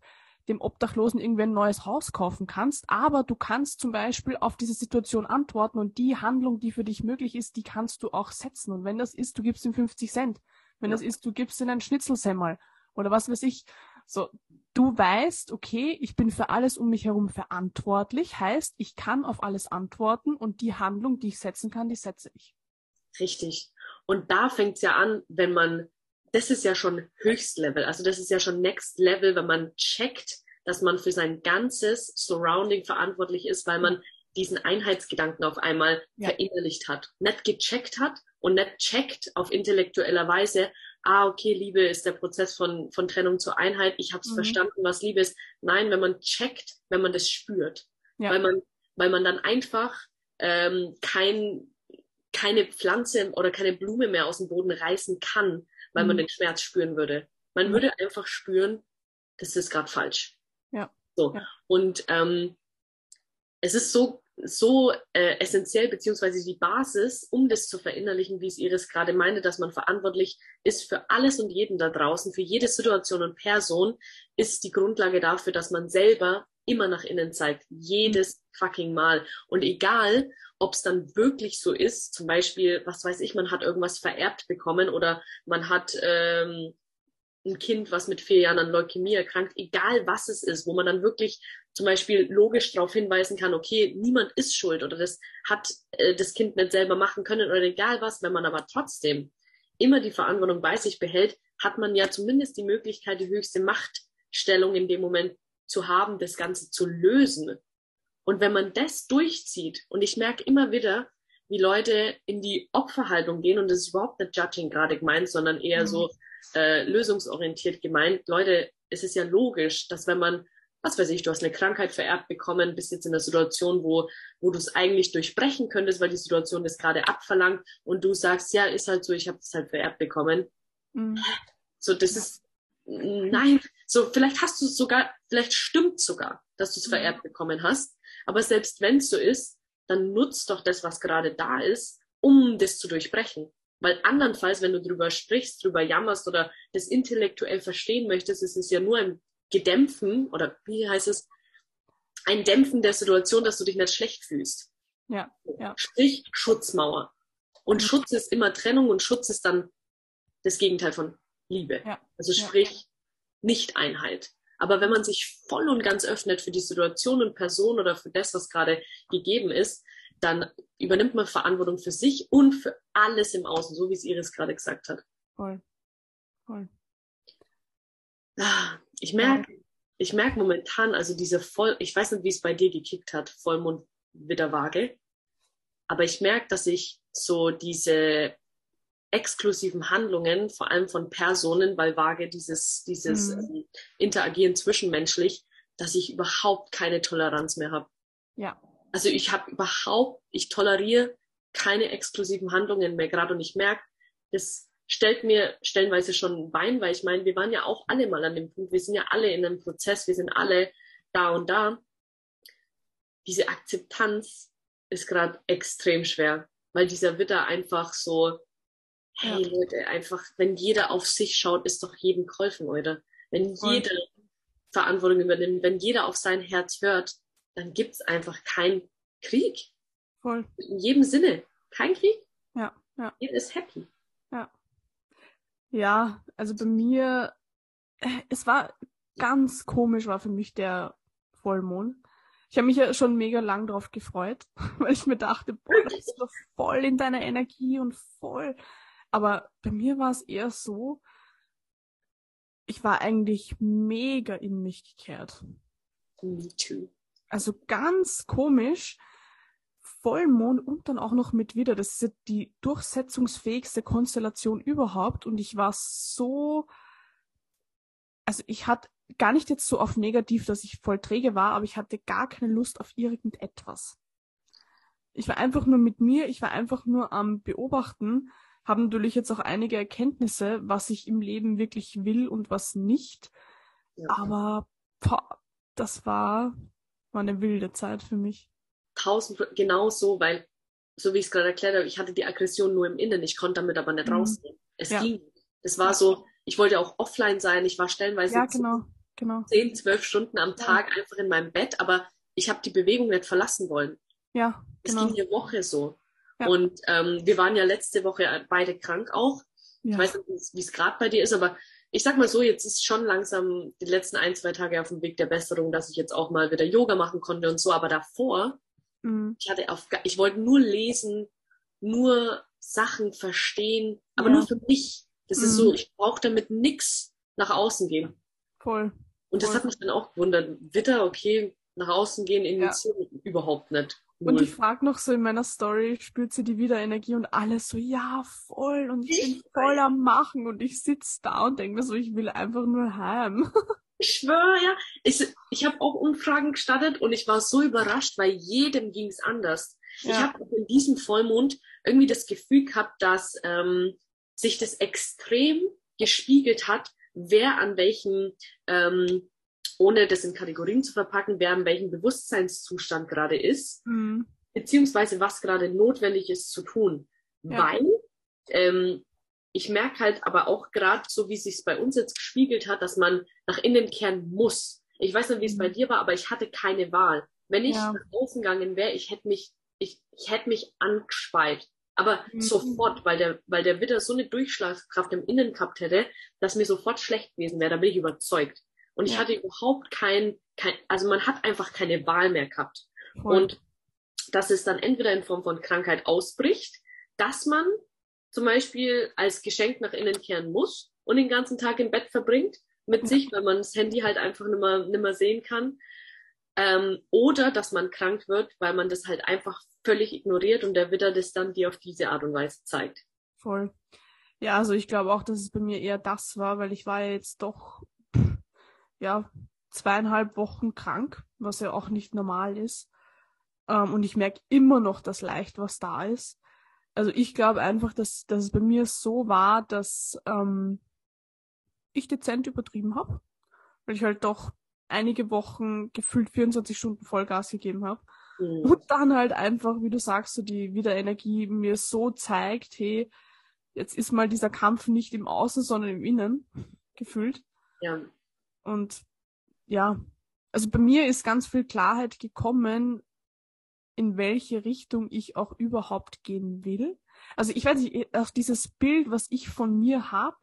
dem Obdachlosen irgendwie ein neues Haus kaufen kannst, aber du kannst zum Beispiel auf diese Situation antworten und die Handlung, die für dich möglich ist, die kannst du auch setzen. Und wenn das ist, du gibst ihm 50 Cent. Wenn ja. das ist, du gibst ihm einen Schnitzelsemmel oder was weiß ich. So, du weißt, okay, ich bin für alles um mich herum verantwortlich, heißt, ich kann auf alles antworten und die Handlung, die ich setzen kann, die setze ich. Richtig. Und da fängt's ja an, wenn man das ist ja schon Höchstlevel. Also das ist ja schon Next Level, wenn man checkt, dass man für sein ganzes Surrounding verantwortlich ist, weil man diesen Einheitsgedanken auf einmal ja. verinnerlicht hat, nicht gecheckt hat und nicht checkt auf intellektueller Weise, ah, okay, Liebe ist der Prozess von, von Trennung zur Einheit, ich habe es mhm. verstanden, was Liebe ist. Nein, wenn man checkt, wenn man das spürt, ja. weil, man, weil man dann einfach ähm, kein, keine Pflanze oder keine Blume mehr aus dem Boden reißen kann, weil man mhm. den Schmerz spüren würde. Man mhm. würde einfach spüren, das ist gerade falsch. Ja. So. Ja. Und ähm, es ist so, so äh, essentiell, beziehungsweise die Basis, um das zu verinnerlichen, wie es Iris gerade meinte, dass man verantwortlich ist für alles und jeden da draußen, für jede Situation und Person, ist die Grundlage dafür, dass man selber immer nach innen zeigt. Jedes fucking Mal. Und egal, ob es dann wirklich so ist, zum Beispiel, was weiß ich, man hat irgendwas vererbt bekommen oder man hat ähm, ein Kind, was mit vier Jahren an Leukämie erkrankt, egal was es ist, wo man dann wirklich zum Beispiel logisch darauf hinweisen kann, okay, niemand ist schuld oder das hat äh, das Kind nicht selber machen können oder egal was, wenn man aber trotzdem immer die Verantwortung bei sich behält, hat man ja zumindest die Möglichkeit, die höchste Machtstellung in dem Moment zu haben, das Ganze zu lösen. Und wenn man das durchzieht, und ich merke immer wieder, wie Leute in die Opferhaltung gehen, und das ist überhaupt nicht judging gerade gemeint, sondern eher mhm. so äh, lösungsorientiert gemeint. Leute, es ist ja logisch, dass wenn man was weiß ich, du hast eine Krankheit vererbt bekommen, bist jetzt in einer Situation, wo, wo du es eigentlich durchbrechen könntest, weil die Situation das gerade abverlangt und du sagst, ja, ist halt so, ich habe es halt vererbt bekommen. Mhm. So, das ist, nein, so, vielleicht hast du es sogar, vielleicht stimmt sogar, dass du es mhm. vererbt bekommen hast, aber selbst wenn es so ist, dann nutzt doch das, was gerade da ist, um das zu durchbrechen. Weil andernfalls, wenn du drüber sprichst, drüber jammerst oder das intellektuell verstehen möchtest, ist es ja nur ein Gedämpfen oder wie heißt es, ein Dämpfen der Situation, dass du dich nicht schlecht fühlst. Ja, ja. Sprich Schutzmauer. Und mhm. Schutz ist immer Trennung und Schutz ist dann das Gegenteil von Liebe. Ja. Also sprich ja. Nicht-Einheit. Aber wenn man sich voll und ganz öffnet für die Situation und Person oder für das, was gerade gegeben ist, dann übernimmt man Verantwortung für sich und für alles im Außen, so wie es Iris gerade gesagt hat. Voll. Voll. Ah, ich merke, ich merke momentan, also diese Voll, ich weiß nicht, wie es bei dir gekickt hat, Vollmond Widderwaage, aber ich merke, dass ich so diese exklusiven Handlungen, vor allem von Personen, weil Waage dieses, dieses mhm. ähm, Interagieren zwischenmenschlich, dass ich überhaupt keine Toleranz mehr habe. Ja. Also ich habe überhaupt, ich toleriere keine exklusiven Handlungen mehr gerade und ich merke, das stellt mir stellenweise schon ein Bein, weil ich meine, wir waren ja auch alle mal an dem Punkt, wir sind ja alle in einem Prozess, wir sind alle da und da. Diese Akzeptanz ist gerade extrem schwer, weil dieser Witter einfach so, hey ja. Leute, einfach, wenn jeder auf sich schaut, ist doch jedem geholfen, oder? Wenn Voll. jeder Verantwortung übernimmt, wenn jeder auf sein Herz hört, dann gibt's einfach keinen Krieg. Voll. In jedem Sinne. Kein Krieg. Ja, ja. Jeder ist happy. Ja. Also bei mir, äh, es war ganz komisch, war für mich der Vollmond. Ich habe mich ja schon mega lang drauf gefreut, weil ich mir dachte, boah, das ist doch voll in deiner Energie und voll. Aber bei mir war es eher so, ich war eigentlich mega in mich gekehrt. Me too. Also ganz komisch. Vollmond und dann auch noch mit Widder. Das ist die durchsetzungsfähigste Konstellation überhaupt. Und ich war so, also ich hatte gar nicht jetzt so auf negativ, dass ich voll träge war, aber ich hatte gar keine Lust auf irgendetwas. Ich war einfach nur mit mir, ich war einfach nur am Beobachten, habe natürlich jetzt auch einige Erkenntnisse, was ich im Leben wirklich will und was nicht. Ja. Aber boah, das war, war eine wilde Zeit für mich tausend, genau so, weil, so wie ich es gerade erklärt habe, ich hatte die Aggression nur im Innen, ich konnte damit aber nicht mhm. rausgehen. Es ja. ging. Es war so, ich wollte auch offline sein, ich war stellenweise ja, genau, genau. zehn, zwölf Stunden am Tag ja. einfach in meinem Bett, aber ich habe die Bewegung nicht verlassen wollen. Ja, genau. Es ging eine Woche so. Ja. Und ähm, wir waren ja letzte Woche beide krank auch. Ja. Ich weiß nicht, wie es gerade bei dir ist, aber ich sag mal so, jetzt ist schon langsam die letzten ein, zwei Tage auf dem Weg der Besserung, dass ich jetzt auch mal wieder Yoga machen konnte und so. Aber davor Mhm. Ich hatte auf, ich wollte nur lesen, nur Sachen verstehen, aber ja. nur für mich. Das mhm. ist so, ich brauche damit nix nach außen gehen. Voll. Und das Voll. hat mich dann auch gewundert. Witter, okay, nach außen gehen, initiieren, ja. überhaupt nicht. Und ich frage noch so in meiner Story, spürt sie die Wiederenergie und alles so, ja, voll. Und ich, ich bin voll am Machen und ich sitz da und denke mir so, ich will einfach nur heim. Ich schwöre, ja. Ich, ich habe auch Umfragen gestartet und ich war so überrascht, weil jedem ging es anders. Ja. Ich habe in diesem Vollmond irgendwie das Gefühl gehabt, dass ähm, sich das extrem gespiegelt hat, wer an welchem, ähm, ohne das in Kategorien zu verpacken, wer an welchem Bewusstseinszustand gerade ist, mhm. beziehungsweise was gerade notwendig ist zu tun. Ja. Weil ähm, ich merke halt aber auch gerade, so wie es sich bei uns jetzt gespiegelt hat, dass man nach innen kehren muss. Ich weiß nicht, wie es bei mhm. dir war, aber ich hatte keine Wahl. Wenn ich ja. nach außen gegangen wäre, ich hätte mich, ich, ich hätte mich angespeit. Aber mhm. sofort, weil der, weil der Witter so eine Durchschlagskraft im Innen gehabt hätte, dass mir sofort schlecht gewesen wäre. Da bin ich überzeugt. Und ich ja. hatte überhaupt kein, kein, also man hat einfach keine Wahl mehr gehabt. Voll. Und dass es dann entweder in Form von Krankheit ausbricht, dass man zum Beispiel als Geschenk nach innen kehren muss und den ganzen Tag im Bett verbringt mit sich, weil man das Handy halt einfach nicht mehr, sehen kann. Ähm, oder dass man krank wird, weil man das halt einfach völlig ignoriert und der Witter das dann dir auf diese Art und Weise zeigt. Voll. Ja, also ich glaube auch, dass es bei mir eher das war, weil ich war ja jetzt doch, ja, zweieinhalb Wochen krank, was ja auch nicht normal ist. Ähm, und ich merke immer noch das leicht, was da ist. Also ich glaube einfach, dass, dass es bei mir so war, dass ähm, ich dezent übertrieben habe, weil ich halt doch einige Wochen gefühlt 24 Stunden Vollgas gegeben habe. Mhm. Und dann halt einfach, wie du sagst, so die Wiederenergie mir so zeigt, hey, jetzt ist mal dieser Kampf nicht im Außen, sondern im Innen gefühlt. Ja. Und ja, also bei mir ist ganz viel Klarheit gekommen, in welche Richtung ich auch überhaupt gehen will. Also ich weiß nicht, auch dieses Bild, was ich von mir habe,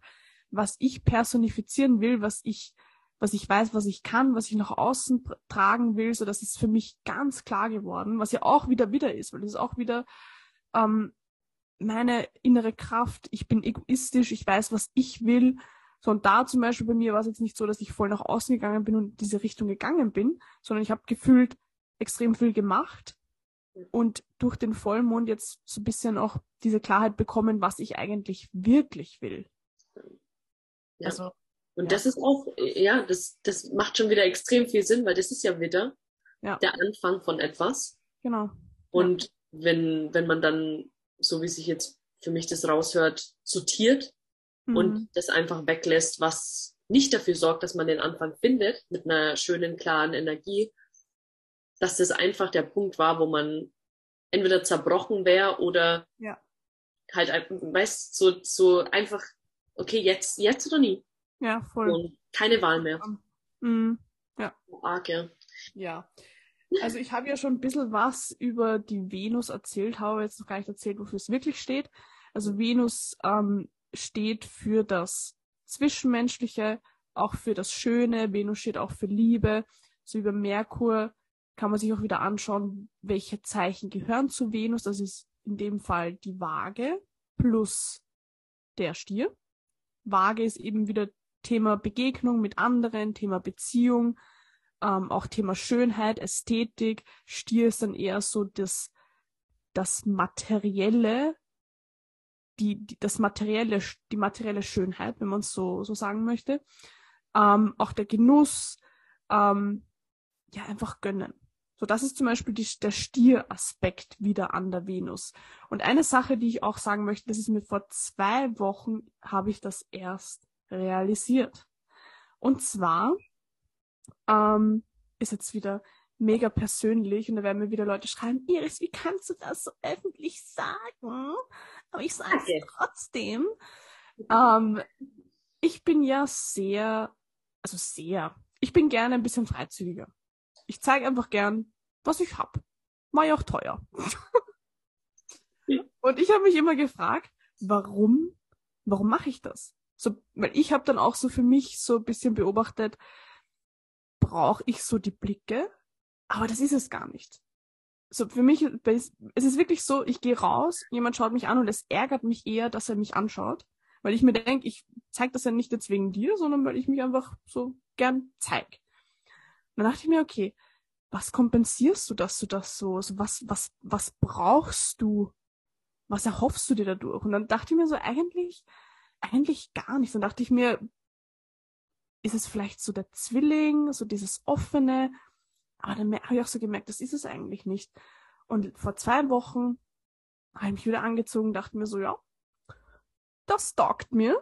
was ich personifizieren will, was ich, was ich weiß, was ich kann, was ich nach außen tragen will, so das ist für mich ganz klar geworden, was ja auch wieder wieder ist, weil das ist auch wieder ähm, meine innere Kraft. Ich bin egoistisch, ich weiß, was ich will. So, und da zum Beispiel bei mir war es jetzt nicht so, dass ich voll nach außen gegangen bin und diese Richtung gegangen bin, sondern ich habe gefühlt extrem viel gemacht und durch den Vollmond jetzt so ein bisschen auch diese Klarheit bekommen, was ich eigentlich wirklich will. Ja. Also, und ja. das ist auch, ja, das, das macht schon wieder extrem viel Sinn, weil das ist ja wieder ja. der Anfang von etwas. Genau. Und ja. wenn, wenn man dann, so wie sich jetzt für mich das raushört, sortiert mhm. und das einfach weglässt, was nicht dafür sorgt, dass man den Anfang findet, mit einer schönen, klaren Energie, dass das einfach der Punkt war, wo man entweder zerbrochen wäre oder ja. halt, weißt so, so einfach, okay, jetzt, jetzt oder nie. Ja, voll. Und keine Wahl mehr. Mhm. Ja. Arg, ja. Ja. Also ich habe ja schon ein bisschen was über die Venus erzählt, habe jetzt noch gar nicht erzählt, wofür es wirklich steht. Also Venus ähm, steht für das Zwischenmenschliche, auch für das Schöne. Venus steht auch für Liebe. So über Merkur kann man sich auch wieder anschauen, welche Zeichen gehören zu Venus. Das ist in dem Fall die Waage plus der Stier. Waage ist eben wieder Thema Begegnung mit anderen, Thema Beziehung, ähm, auch Thema Schönheit, Ästhetik. Stier ist dann eher so das, das materielle, die, die, das materielle, die materielle Schönheit, wenn man es so, so sagen möchte. Ähm, auch der Genuss, ähm, ja, einfach gönnen. So, das ist zum Beispiel die, der Stieraspekt wieder an der Venus. Und eine Sache, die ich auch sagen möchte, das ist mir vor zwei Wochen, habe ich das erst realisiert. Und zwar ähm, ist jetzt wieder mega persönlich und da werden mir wieder Leute schreiben, Iris, wie kannst du das so öffentlich sagen? Aber ich sage es trotzdem. Ähm, ich bin ja sehr, also sehr, ich bin gerne ein bisschen freizügiger. Ich zeige einfach gern, was ich hab. War ja auch teuer. und ich habe mich immer gefragt, warum, warum mache ich das? So, weil ich habe dann auch so für mich so ein bisschen beobachtet, brauche ich so die Blicke? Aber das ist es gar nicht. So für mich, es ist wirklich so, ich gehe raus, jemand schaut mich an und es ärgert mich eher, dass er mich anschaut, weil ich mir denke, ich zeige das ja nicht jetzt wegen dir, sondern weil ich mich einfach so gern zeig dann dachte ich mir, okay, was kompensierst du, dass du das so, also was, was, was brauchst du? Was erhoffst du dir dadurch? Und dann dachte ich mir so, eigentlich, eigentlich gar nichts. Dann dachte ich mir, ist es vielleicht so der Zwilling, so dieses offene? Aber dann habe ich auch so gemerkt, das ist es eigentlich nicht. Und vor zwei Wochen habe ich mich wieder angezogen, dachte mir so, ja, das taugt mir.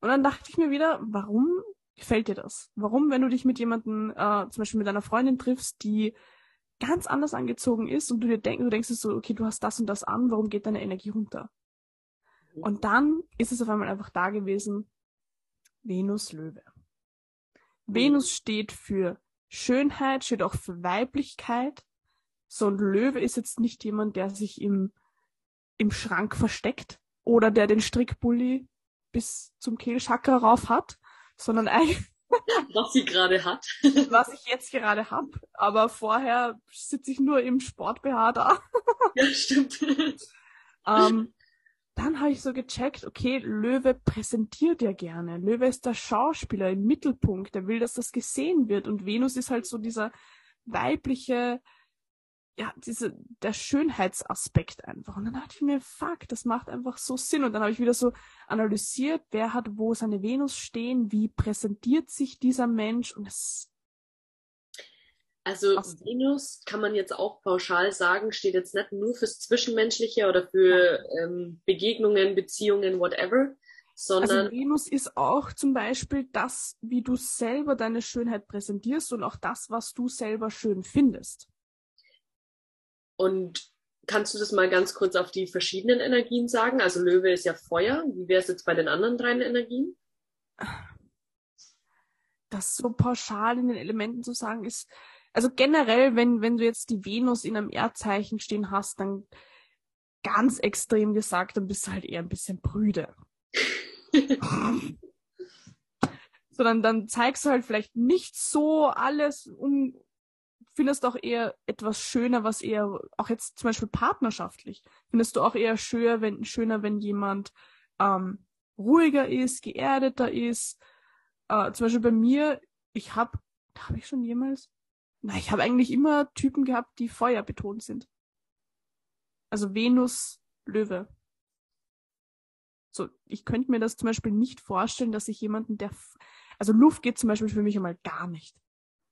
Und dann dachte ich mir wieder, warum gefällt dir das? Warum, wenn du dich mit jemandem, äh, zum Beispiel mit einer Freundin triffst, die ganz anders angezogen ist und du dir denkst, du denkst so, okay, du hast das und das an, warum geht deine Energie runter? Mhm. Und dann ist es auf einmal einfach da gewesen, Venus Löwe. Mhm. Venus steht für Schönheit, steht auch für Weiblichkeit. So ein Löwe ist jetzt nicht jemand, der sich im, im Schrank versteckt oder der den Strickbully bis zum Kehlchakra rauf hat, sondern eigentlich. was sie gerade hat. was ich jetzt gerade habe. Aber vorher sitze ich nur im Sport-BH da. ja, stimmt. ähm, dann habe ich so gecheckt, okay, Löwe präsentiert ja gerne. Löwe ist der Schauspieler im Mittelpunkt, der will, dass das gesehen wird. Und Venus ist halt so dieser weibliche, ja, diese, der Schönheitsaspekt einfach. Und dann dachte ich mir, fuck, das macht einfach so Sinn. Und dann habe ich wieder so analysiert, wer hat wo seine Venus stehen, wie präsentiert sich dieser Mensch. Und es Also Was- Venus kann man jetzt auch pauschal sagen, steht jetzt nicht nur fürs Zwischenmenschliche oder für ähm, Begegnungen, Beziehungen, whatever, sondern Also Venus ist auch zum Beispiel das, wie du selber deine Schönheit präsentierst und auch das, was du selber schön findest. Und kannst du das mal ganz kurz auf die verschiedenen Energien sagen? Also Löwe ist ja Feuer. Wie wäre es jetzt bei den anderen drei Energien? Das so pauschal in den Elementen zu sagen ist, also generell, wenn, wenn du jetzt die Venus in einem Erdzeichen stehen hast, dann ganz extrem gesagt, dann bist du halt eher ein bisschen prüde. Sondern dann zeigst du halt vielleicht nicht so alles um, findest auch eher etwas schöner, was eher, auch jetzt zum Beispiel partnerschaftlich, findest du auch eher schöner, wenn, schöner, wenn jemand ähm, ruhiger ist, geerdeter ist. Äh, zum Beispiel bei mir, ich habe, habe ich schon jemals? Nein, ich habe eigentlich immer Typen gehabt, die feuerbetont sind. Also Venus, Löwe. So, ich könnte mir das zum Beispiel nicht vorstellen, dass ich jemanden, der, also Luft geht zum Beispiel für mich einmal gar nicht.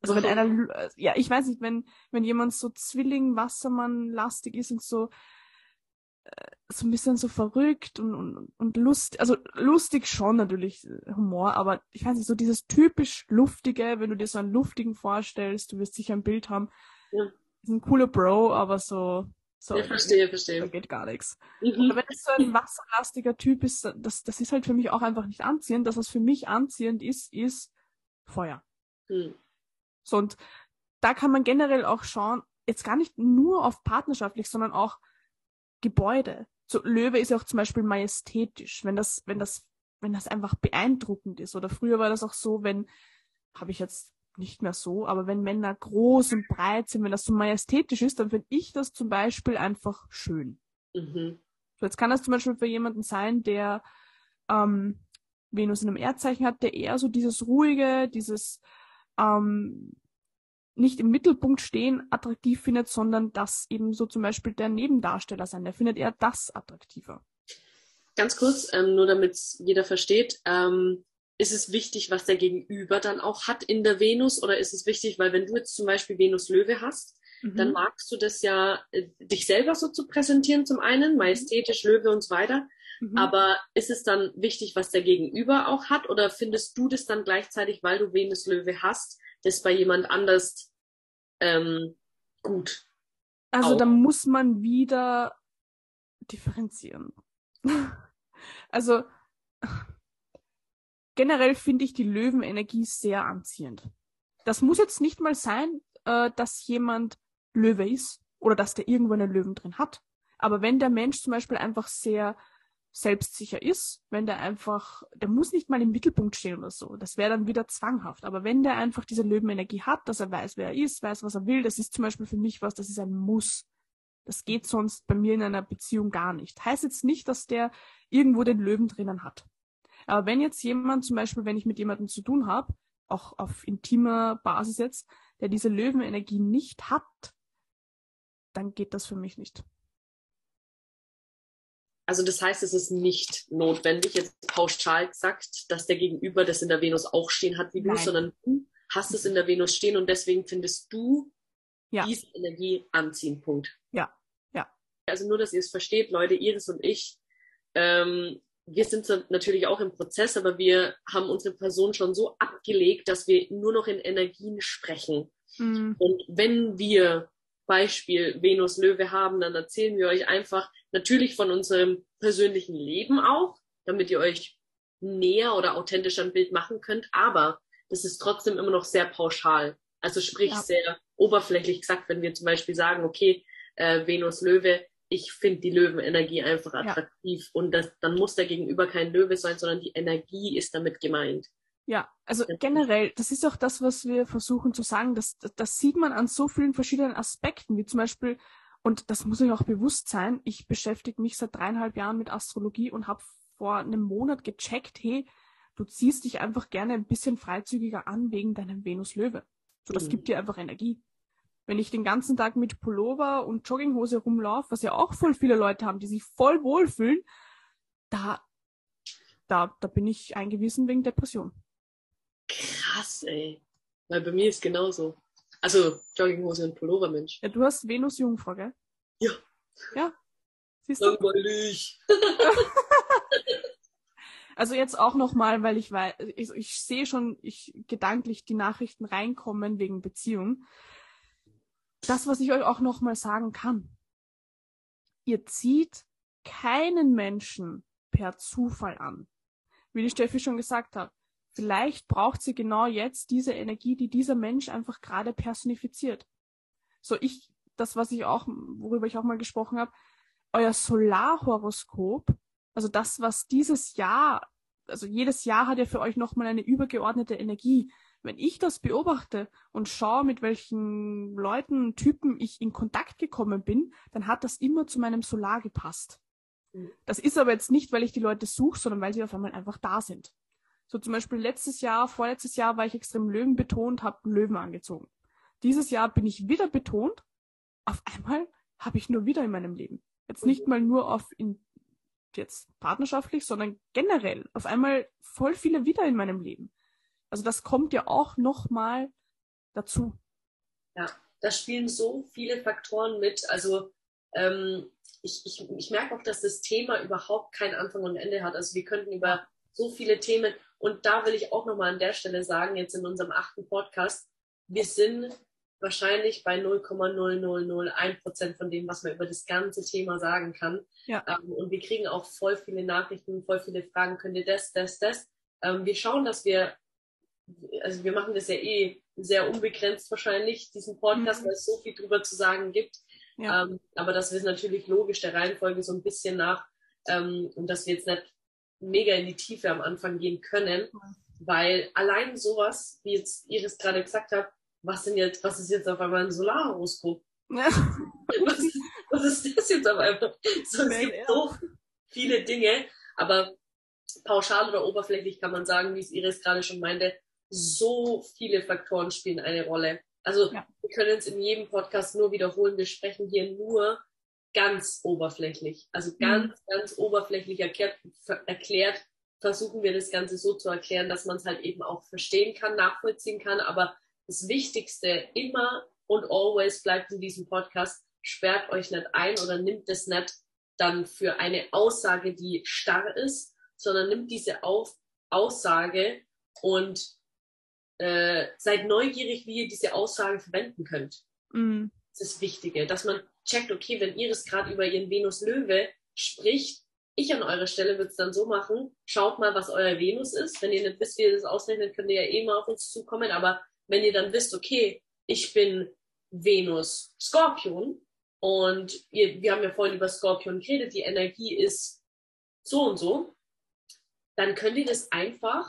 Also wenn einer, äh, ja, ich weiß nicht, wenn, wenn jemand so Zwilling, Wassermann lastig ist und so, äh, so ein bisschen so verrückt und, und, und lust, also lustig schon natürlich, äh, Humor, aber ich weiß nicht, so dieses typisch luftige, wenn du dir so einen luftigen vorstellst, du wirst sicher ein Bild haben, Ja. ist ein cooler Bro, aber so, so, Ich verstehe, da verstehe. geht gar nichts. Mhm. Aber wenn es so ein wasserlastiger Typ ist, das, das ist halt für mich auch einfach nicht anziehend. Das, was für mich anziehend ist, ist Feuer. Hm. So, und da kann man generell auch schauen, jetzt gar nicht nur auf partnerschaftlich, sondern auch Gebäude. So, Löwe ist ja auch zum Beispiel majestätisch, wenn das, wenn das, wenn das einfach beeindruckend ist. Oder früher war das auch so, wenn, habe ich jetzt nicht mehr so, aber wenn Männer groß und breit sind, wenn das so majestätisch ist, dann finde ich das zum Beispiel einfach schön. Mhm. So, jetzt kann das zum Beispiel für jemanden sein, der ähm, Venus in einem Erdzeichen hat, der eher so dieses ruhige, dieses ähm, nicht im Mittelpunkt stehen attraktiv findet, sondern das eben so zum Beispiel der Nebendarsteller sein. Der findet eher das attraktiver. Ganz kurz, ähm, nur damit jeder versteht, ähm, ist es wichtig, was der Gegenüber dann auch hat in der Venus oder ist es wichtig, weil wenn du jetzt zum Beispiel Venus Löwe hast, dann Mhm. magst du das ja, äh, dich selber so zu präsentieren zum einen, majestätisch, Löwe und so weiter. Mhm. Aber ist es dann wichtig, was der Gegenüber auch hat oder findest du das dann gleichzeitig, weil du Venus Löwe hast, das bei jemand anders ähm, gut? Also da muss man wieder differenzieren. also generell finde ich die Löwenenergie sehr anziehend. Das muss jetzt nicht mal sein, äh, dass jemand Löwe ist oder dass der irgendwo einen Löwen drin hat. Aber wenn der Mensch zum Beispiel einfach sehr selbstsicher ist, wenn der einfach, der muss nicht mal im Mittelpunkt stehen oder so, das wäre dann wieder zwanghaft. Aber wenn der einfach diese Löwenenergie hat, dass er weiß, wer er ist, weiß, was er will, das ist zum Beispiel für mich was, das ist ein Muss. Das geht sonst bei mir in einer Beziehung gar nicht. Heißt jetzt nicht, dass der irgendwo den Löwen drinnen hat. Aber wenn jetzt jemand, zum Beispiel, wenn ich mit jemandem zu tun habe, auch auf intimer Basis jetzt, der diese Löwenenergie nicht hat, dann geht das für mich nicht. Also das heißt, es ist nicht notwendig, jetzt pauschal gesagt, dass der Gegenüber das in der Venus auch stehen hat wie du, Nein. sondern du hast es in der Venus stehen und deswegen findest du Ja. diese Energie anziehen. Punkt. Ja, ja. Also nur, dass ihr es versteht, Leute, Iris und ich, ähm, wir sind natürlich auch im Prozess, aber wir haben unsere Person schon so abgelegt, dass wir nur noch in Energien sprechen. Mm, Und wenn wir Beispiel Venus Löwe haben, dann erzählen wir euch einfach natürlich von unserem persönlichen Leben auch, damit ihr euch näher oder authentischer ein Bild machen könnt. Aber das ist trotzdem immer noch sehr pauschal. Also sprich Ja. sehr oberflächlich gesagt, wenn wir zum Beispiel sagen, okay, äh, Venus Löwe, ich finde die Löwenenergie einfach Ja. attraktiv und das, dann muss der Gegenüber kein Löwe sein, sondern die Energie ist damit gemeint. Ja, also Ja. generell, das ist auch das, was wir versuchen zu sagen, das, das, das sieht man an so vielen verschiedenen Aspekten, wie zum Beispiel, und das muss euch auch bewusst sein, ich beschäftige mich seit dreieinhalb Jahren mit Astrologie und habe vor einem Monat gecheckt, hey, du ziehst dich einfach gerne ein bisschen freizügiger an wegen deinem Venus-Löwe. So, das Mhm. gibt dir einfach Energie. Wenn ich den ganzen Tag mit Pullover und Jogginghose rumlaufe, was ja auch voll viele Leute haben, die sich voll wohlfühlen, da, da, da bin ich eingewiesen wegen Depression. Krass, ey. Weil bei mir ist genauso. Also Jogginghose und Pullover, Mensch. Ja, du hast Venus Jungfrau, gell? Ja. Ja. Siehst du? Langweilig. Also jetzt auch nochmal, weil ich weiß, ich, ich sehe schon, ich gedanklich die Nachrichten reinkommen wegen Beziehung. Das, was ich euch auch nochmal sagen kann. Ihr zieht keinen Menschen per Zufall an. Wie die Steffi schon gesagt hat. Vielleicht braucht sie genau jetzt diese Energie, die dieser Mensch einfach gerade personifiziert. So ich, das, was ich auch, worüber ich auch mal gesprochen habe, euer Solarhoroskop also das, was dieses Jahr, also jedes Jahr hat ja für euch nochmal eine übergeordnete Energie. Wenn ich das beobachte und schaue, mit welchen Leuten, Typen ich in Kontakt gekommen bin, dann hat das immer zu meinem Solar gepasst. Mhm. Das ist aber jetzt nicht, weil ich die Leute suche, sondern weil sie auf einmal einfach da sind. So zum Beispiel letztes Jahr, vorletztes Jahr war ich extrem Löwen betont, habe Löwen angezogen. Dieses Jahr bin ich wieder betont. Auf einmal habe ich nur wieder in meinem Leben. Jetzt nicht mhm. mal nur auf in jetzt partnerschaftlich, sondern generell auf einmal voll viele wieder in meinem Leben. Also das kommt ja auch nochmal dazu. Ja, da spielen so viele Faktoren mit. Also ähm, ich, ich, ich merke auch, dass das Thema überhaupt kein Anfang und Ende hat. Also wir könnten über so viele Themen und da will ich auch nochmal an der Stelle sagen, jetzt in unserem achten Podcast, wir sind wahrscheinlich bei 0,0001 Prozent von dem, was man über das ganze Thema sagen kann. Ja. Ähm, und wir kriegen auch voll viele Nachrichten, voll viele Fragen, könnt ihr das, das, das. Ähm, wir schauen, dass wir, also wir machen das ja eh sehr unbegrenzt wahrscheinlich, diesen Podcast, mhm. weil es so viel drüber zu sagen gibt. Ja. Ähm, aber dass wir es natürlich logisch der Reihenfolge so ein bisschen nach ähm, und dass wir jetzt nicht mega in die Tiefe am Anfang gehen können, weil allein sowas, wie jetzt Iris gerade gesagt hat, was denn jetzt, was ist jetzt auf einmal ein Solarhoroskop? Ja. Was, was, ist das jetzt auf einmal? So, es gibt so viele Dinge, aber pauschal oder oberflächlich kann man sagen, wie es Iris gerade schon meinte, so viele Faktoren spielen eine Rolle. Also ja. wir können es in jedem Podcast nur wiederholen, wir sprechen hier nur ganz oberflächlich. Also mhm. ganz, ganz oberflächlich erklärt, erklärt, versuchen wir das Ganze so zu erklären, dass man es halt eben auch verstehen kann, nachvollziehen kann, aber das Wichtigste immer und always bleibt in diesem Podcast, sperrt euch nicht ein oder nimmt es nicht dann für eine Aussage, die starr ist, sondern nimmt diese Auf Aussage und äh, seid neugierig, wie ihr diese Aussage verwenden könnt. Mm. Das ist das Wichtige, dass man checkt, okay, wenn Iris gerade über ihren Venus Löwe spricht, ich an eurer Stelle würde es dann so machen, schaut mal, was euer Venus ist. Wenn ihr nicht wisst, wie ihr das ausrechnet, könnt ihr ja eh mal auf uns zukommen, aber wenn ihr dann wisst, okay, ich bin Venus Skorpion und ihr, wir haben ja vorhin über Skorpion geredet, die Energie ist so und so, dann könnt ihr das einfach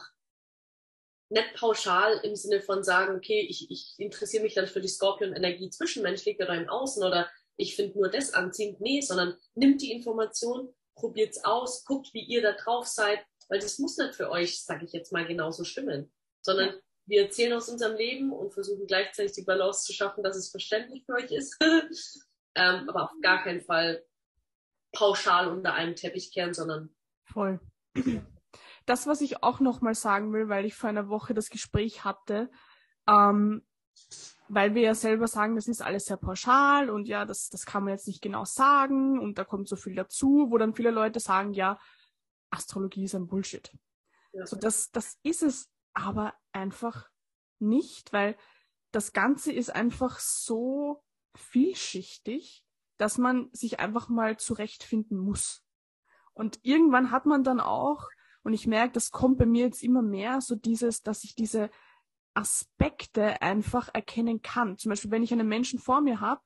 nicht pauschal im Sinne von sagen, okay, ich, ich interessiere mich dann für die Skorpion-Energie zwischenmenschlich oder im Außen oder ich finde nur das anziehend. Nee, sondern nimmt die Information, probiert's aus, guckt, wie ihr da drauf seid, weil das muss nicht für euch, sage ich jetzt mal, genauso stimmen, sondern ja wir erzählen aus unserem Leben und versuchen gleichzeitig die Balance zu schaffen, dass es verständlich für euch ist. ähm, aber auf gar keinen Fall pauschal unter einem Teppich kehren, sondern voll. Das, was ich auch noch mal sagen will, weil ich vor einer Woche das Gespräch hatte, ähm, weil wir ja selber sagen, das ist alles sehr pauschal und ja, das, das kann man jetzt nicht genau sagen und da kommt so viel dazu, wo dann viele Leute sagen, ja, Astrologie ist ein Bullshit. Ja. So, das, das ist es aber einfach nicht, weil das Ganze ist einfach so vielschichtig, dass man sich einfach mal zurechtfinden muss. Und irgendwann hat man dann auch, und ich merke, das kommt bei mir jetzt immer mehr, so dieses, dass ich diese Aspekte einfach erkennen kann. Zum Beispiel, wenn ich einen Menschen vor mir habe,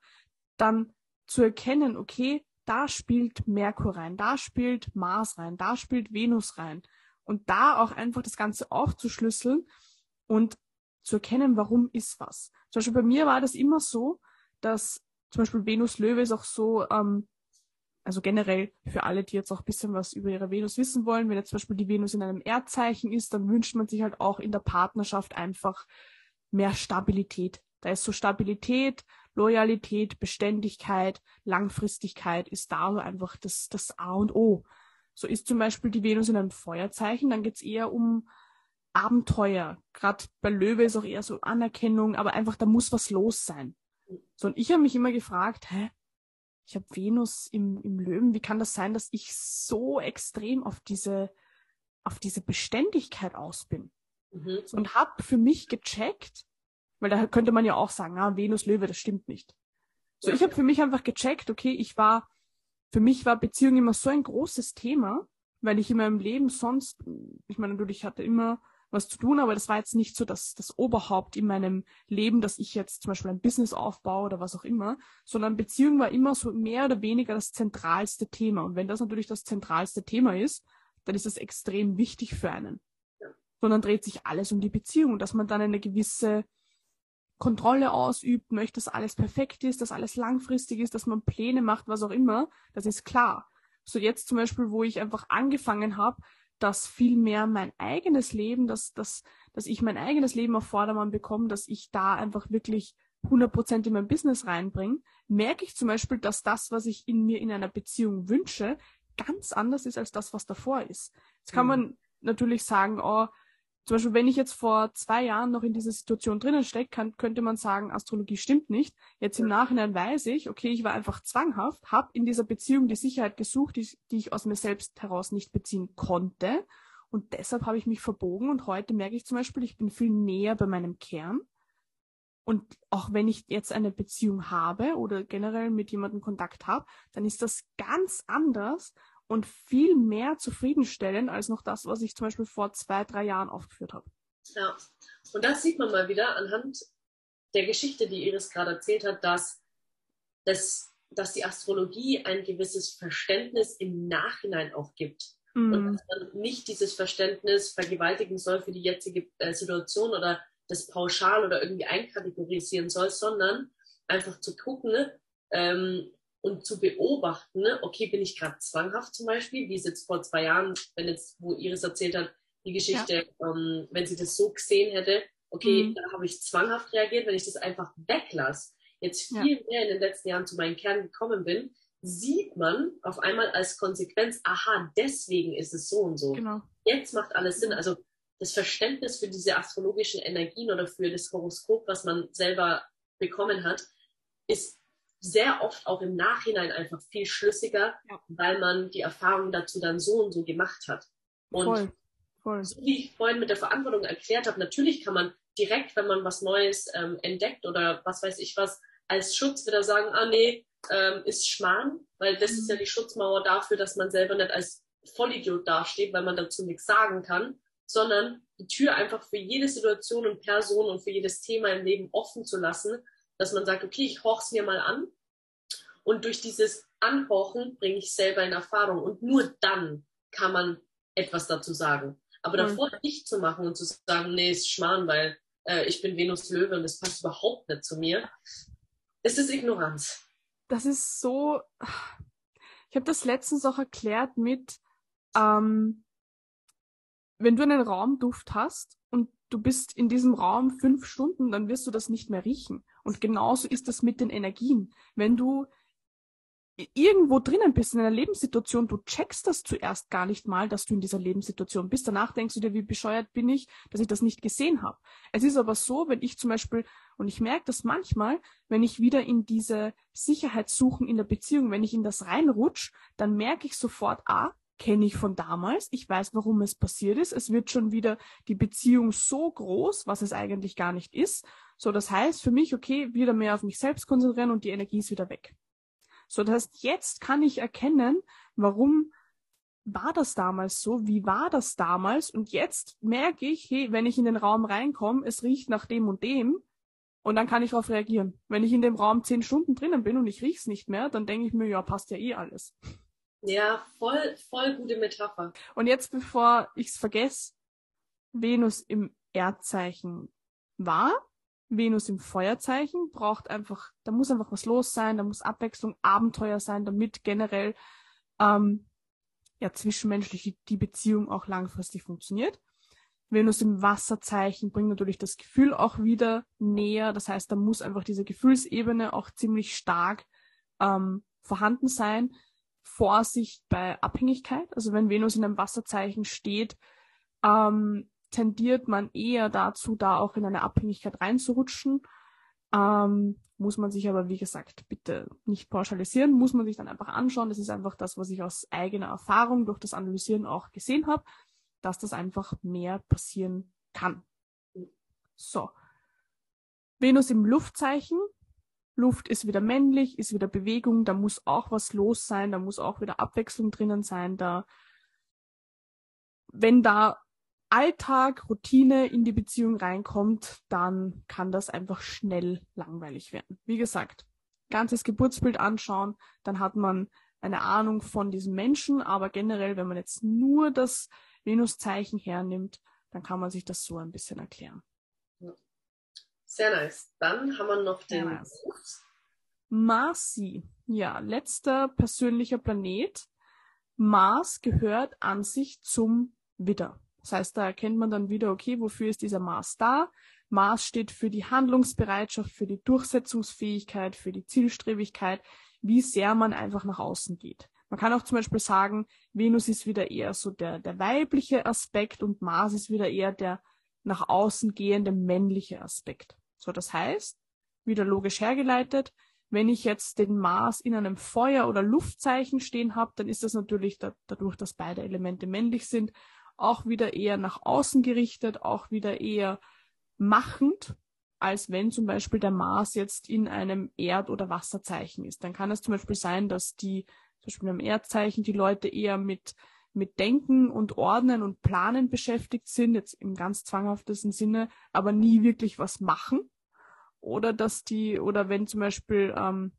dann zu erkennen, okay, da spielt Merkur rein, da spielt Mars rein, da spielt Venus rein und da auch einfach das Ganze aufzuschlüsseln und zu erkennen, warum ist was. Zum Beispiel bei mir war das immer so, dass zum Beispiel Venus Löwe ist auch so, ähm, also generell für alle, die jetzt auch ein bisschen was über ihre Venus wissen wollen, wenn jetzt zum Beispiel die Venus in einem Erdzeichen ist, dann wünscht man sich halt auch in der Partnerschaft einfach mehr Stabilität. Da ist so Stabilität, Loyalität, Beständigkeit, Langfristigkeit ist da so einfach das, das A und O. So ist zum Beispiel die Venus in einem Feuerzeichen, dann geht's eher um Abenteuer. Gerade bei Löwe ist auch eher so Anerkennung, aber einfach, da muss was los sein. So, und ich habe mich immer gefragt, hä, ich habe Venus im, im Löwen, wie kann das sein, dass ich so extrem auf diese, auf diese Beständigkeit aus bin? Mhm. Und habe für mich gecheckt, weil da könnte man ja auch sagen, ah, Venus Löwe, das stimmt nicht. So, ich habe für mich einfach gecheckt, okay, ich war, für mich war Beziehung immer so ein großes Thema, weil ich in meinem Leben sonst, ich meine, natürlich ich hatte immer was zu tun, aber das war jetzt nicht so das, das Oberhaupt in meinem Leben, dass ich jetzt zum Beispiel ein Business aufbaue oder was auch immer, sondern Beziehung war immer so mehr oder weniger das zentralste Thema. Und wenn das natürlich das zentralste Thema ist, dann ist das extrem wichtig für einen. Ja. Sondern dreht sich alles um die Beziehung, dass man dann eine gewisse Kontrolle ausübt, möchte, dass alles perfekt ist, dass alles langfristig ist, dass man Pläne macht, was auch immer, das ist klar. So jetzt zum Beispiel, wo ich einfach angefangen habe, dass viel mehr mein eigenes Leben, dass, dass, dass ich mein eigenes Leben auf Vordermann bekomme, dass ich da einfach wirklich 100% in mein Business reinbringe, merke ich zum Beispiel, dass das, was ich in mir in einer Beziehung wünsche, ganz anders ist als das, was davor ist. Jetzt kann mhm. man natürlich sagen, oh, zum Beispiel, wenn ich jetzt vor zwei Jahren noch in dieser Situation drinnen stecke, könnte man sagen, Astrologie stimmt nicht. Jetzt im Nachhinein weiß ich, okay, ich war einfach zwanghaft, habe in dieser Beziehung die Sicherheit gesucht, die, die ich aus mir selbst heraus nicht beziehen konnte. Und deshalb habe ich mich verbogen und heute merke ich zum Beispiel, ich bin viel näher bei meinem Kern. Und auch wenn ich jetzt eine Beziehung habe oder generell mit jemandem Kontakt habe, dann ist das ganz anders und viel mehr zufriedenstellend als noch das, was ich zum Beispiel vor zwei, drei Jahren aufgeführt habe. Ja, und das sieht man mal wieder anhand der Geschichte, die Iris gerade erzählt hat, dass, dass, dass die Astrologie ein gewisses Verständnis im Nachhinein auch gibt. Mm. Und dass man nicht dieses Verständnis vergewaltigen soll für die jetzige äh, Situation oder das pauschal oder irgendwie einkategorisieren soll, sondern einfach zu gucken, ähm, und zu beobachten, ne? okay, bin ich gerade zwanghaft zum Beispiel, wie es jetzt vor zwei Jahren, wenn jetzt, wo Iris erzählt hat, die Geschichte, ja. ähm, wenn sie das so gesehen hätte, okay, mhm. da habe ich zwanghaft reagiert, wenn ich das einfach weglasse, jetzt viel ja. mehr in den letzten Jahren zu meinen Kern gekommen bin, sieht man auf einmal als Konsequenz, aha, deswegen ist es so und so. Genau. Jetzt macht alles Sinn. Also das Verständnis für diese astrologischen Energien oder für das Horoskop, was man selber bekommen hat, ist sehr oft auch im Nachhinein einfach viel schlüssiger, ja. weil man die Erfahrung dazu dann so und so gemacht hat. Und voll, voll. so wie ich vorhin mit der Verantwortung erklärt habe, natürlich kann man direkt, wenn man was Neues ähm, entdeckt oder was weiß ich was, als Schutz wieder sagen, ah nee, ähm, ist Schmarrn, weil das mhm. ist ja die Schutzmauer dafür, dass man selber nicht als Vollidiot dasteht, weil man dazu nichts sagen kann, sondern die Tür einfach für jede Situation und Person und für jedes Thema im Leben offen zu lassen dass man sagt, okay, ich horch's mir mal an und durch dieses Anhorchen bringe ich selber in Erfahrung und nur dann kann man etwas dazu sagen. Aber mhm. davor nicht zu machen und zu sagen, nee, ist Schmarrn, weil äh, ich bin Venus Löwe und das passt überhaupt nicht zu mir, ist es Ignoranz. Das ist so. Ich habe das letztens auch erklärt mit, ähm, wenn du einen Raumduft hast und du bist in diesem Raum fünf Stunden, dann wirst du das nicht mehr riechen. Und genauso ist das mit den Energien. Wenn du irgendwo drinnen bist in einer Lebenssituation, du checkst das zuerst gar nicht mal, dass du in dieser Lebenssituation bist. Danach denkst du dir, wie bescheuert bin ich, dass ich das nicht gesehen habe. Es ist aber so, wenn ich zum Beispiel, und ich merke das manchmal, wenn ich wieder in diese Sicherheit suchen in der Beziehung, wenn ich in das reinrutsch, dann merke ich sofort, ah, kenne ich von damals, ich weiß, warum es passiert ist, es wird schon wieder die Beziehung so groß, was es eigentlich gar nicht ist. So, das heißt für mich, okay, wieder mehr auf mich selbst konzentrieren und die Energie ist wieder weg. So, das heißt, jetzt kann ich erkennen, warum war das damals so? Wie war das damals? Und jetzt merke ich, hey, wenn ich in den Raum reinkomme, es riecht nach dem und dem. Und dann kann ich darauf reagieren. Wenn ich in dem Raum zehn Stunden drinnen bin und ich riech's nicht mehr, dann denke ich mir, ja, passt ja eh alles. Ja, voll, voll gute Metapher. Und jetzt, bevor ich's vergesse, Venus im Erdzeichen war, Venus im Feuerzeichen braucht einfach, da muss einfach was los sein, da muss Abwechslung, Abenteuer sein, damit generell ähm, ja zwischenmenschlich die, Beziehung auch langfristig funktioniert. Venus im Wasserzeichen bringt natürlich das Gefühl auch wieder näher. Das heißt, da muss einfach diese Gefühlsebene auch ziemlich stark ähm, vorhanden sein. Vorsicht bei Abhängigkeit. Also wenn Venus in einem Wasserzeichen steht, ähm, tendiert man eher dazu, da auch in eine Abhängigkeit reinzurutschen. Ähm, muss man sich aber, wie gesagt, bitte nicht pauschalisieren, muss man sich dann einfach anschauen. Das ist einfach das, was ich aus eigener Erfahrung durch das Analysieren auch gesehen habe, dass das einfach mehr passieren kann. So. Venus im Luftzeichen. Luft ist wieder männlich, ist wieder Bewegung, da muss auch was los sein, da muss auch wieder Abwechslung drinnen sein, da, wenn da Alltag, Routine in die Beziehung reinkommt, dann kann das einfach schnell langweilig werden. Wie gesagt, ganzes Geburtsbild anschauen, dann hat man eine Ahnung von diesem Menschen, aber generell, wenn man jetzt nur das Venuszeichen hernimmt, dann kann man sich das so ein bisschen erklären. Sehr nice. Dann haben wir noch den nice. Marsi. Ja, letzter persönlicher Planet. Mars gehört an sich zum Widder. Das heißt, da erkennt man dann wieder, okay, wofür ist dieser Mars da? Mars steht für die Handlungsbereitschaft, für die Durchsetzungsfähigkeit, für die Zielstrebigkeit, wie sehr man einfach nach außen geht. Man kann auch zum Beispiel sagen, Venus ist wieder eher so der, der weibliche Aspekt und Mars ist wieder eher der nach außen gehende männliche Aspekt. So, das heißt, wieder logisch hergeleitet, wenn ich jetzt den Mars in einem Feuer- oder Luftzeichen stehen habe, dann ist das natürlich da, dadurch, dass beide Elemente männlich sind, auch wieder eher nach außen gerichtet, auch wieder eher machend, als wenn zum Beispiel der Mars jetzt in einem Erd- oder Wasserzeichen ist. Dann kann es zum Beispiel sein, dass die, zum Beispiel im Erdzeichen, die Leute eher mit, mit Denken und Ordnen und Planen beschäftigt sind, jetzt im ganz zwanghaftesten Sinne, aber nie wirklich was machen. Oder dass die, oder wenn zum Beispiel ähm,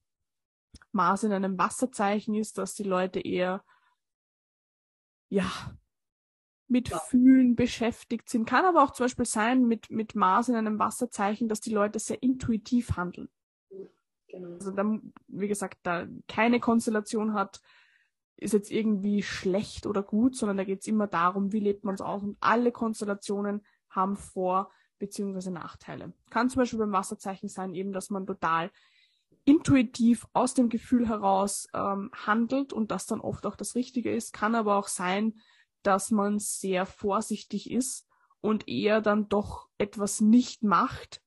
Mars in einem Wasserzeichen ist, dass die Leute eher ja, mit ja. Fühlen beschäftigt sind. Kann aber auch zum Beispiel sein mit, mit Mars in einem Wasserzeichen, dass die Leute sehr intuitiv handeln. Genau. Also dann, wie gesagt, da keine Konstellation hat, ist jetzt irgendwie schlecht oder gut, sondern da geht es immer darum, wie lebt man es aus und alle Konstellationen haben Vor- bzw. Nachteile. Kann zum Beispiel beim Wasserzeichen sein, eben, dass man total intuitiv aus dem Gefühl heraus ähm, handelt und das dann oft auch das Richtige ist. Kann aber auch sein, dass man sehr vorsichtig ist und eher dann doch etwas nicht macht,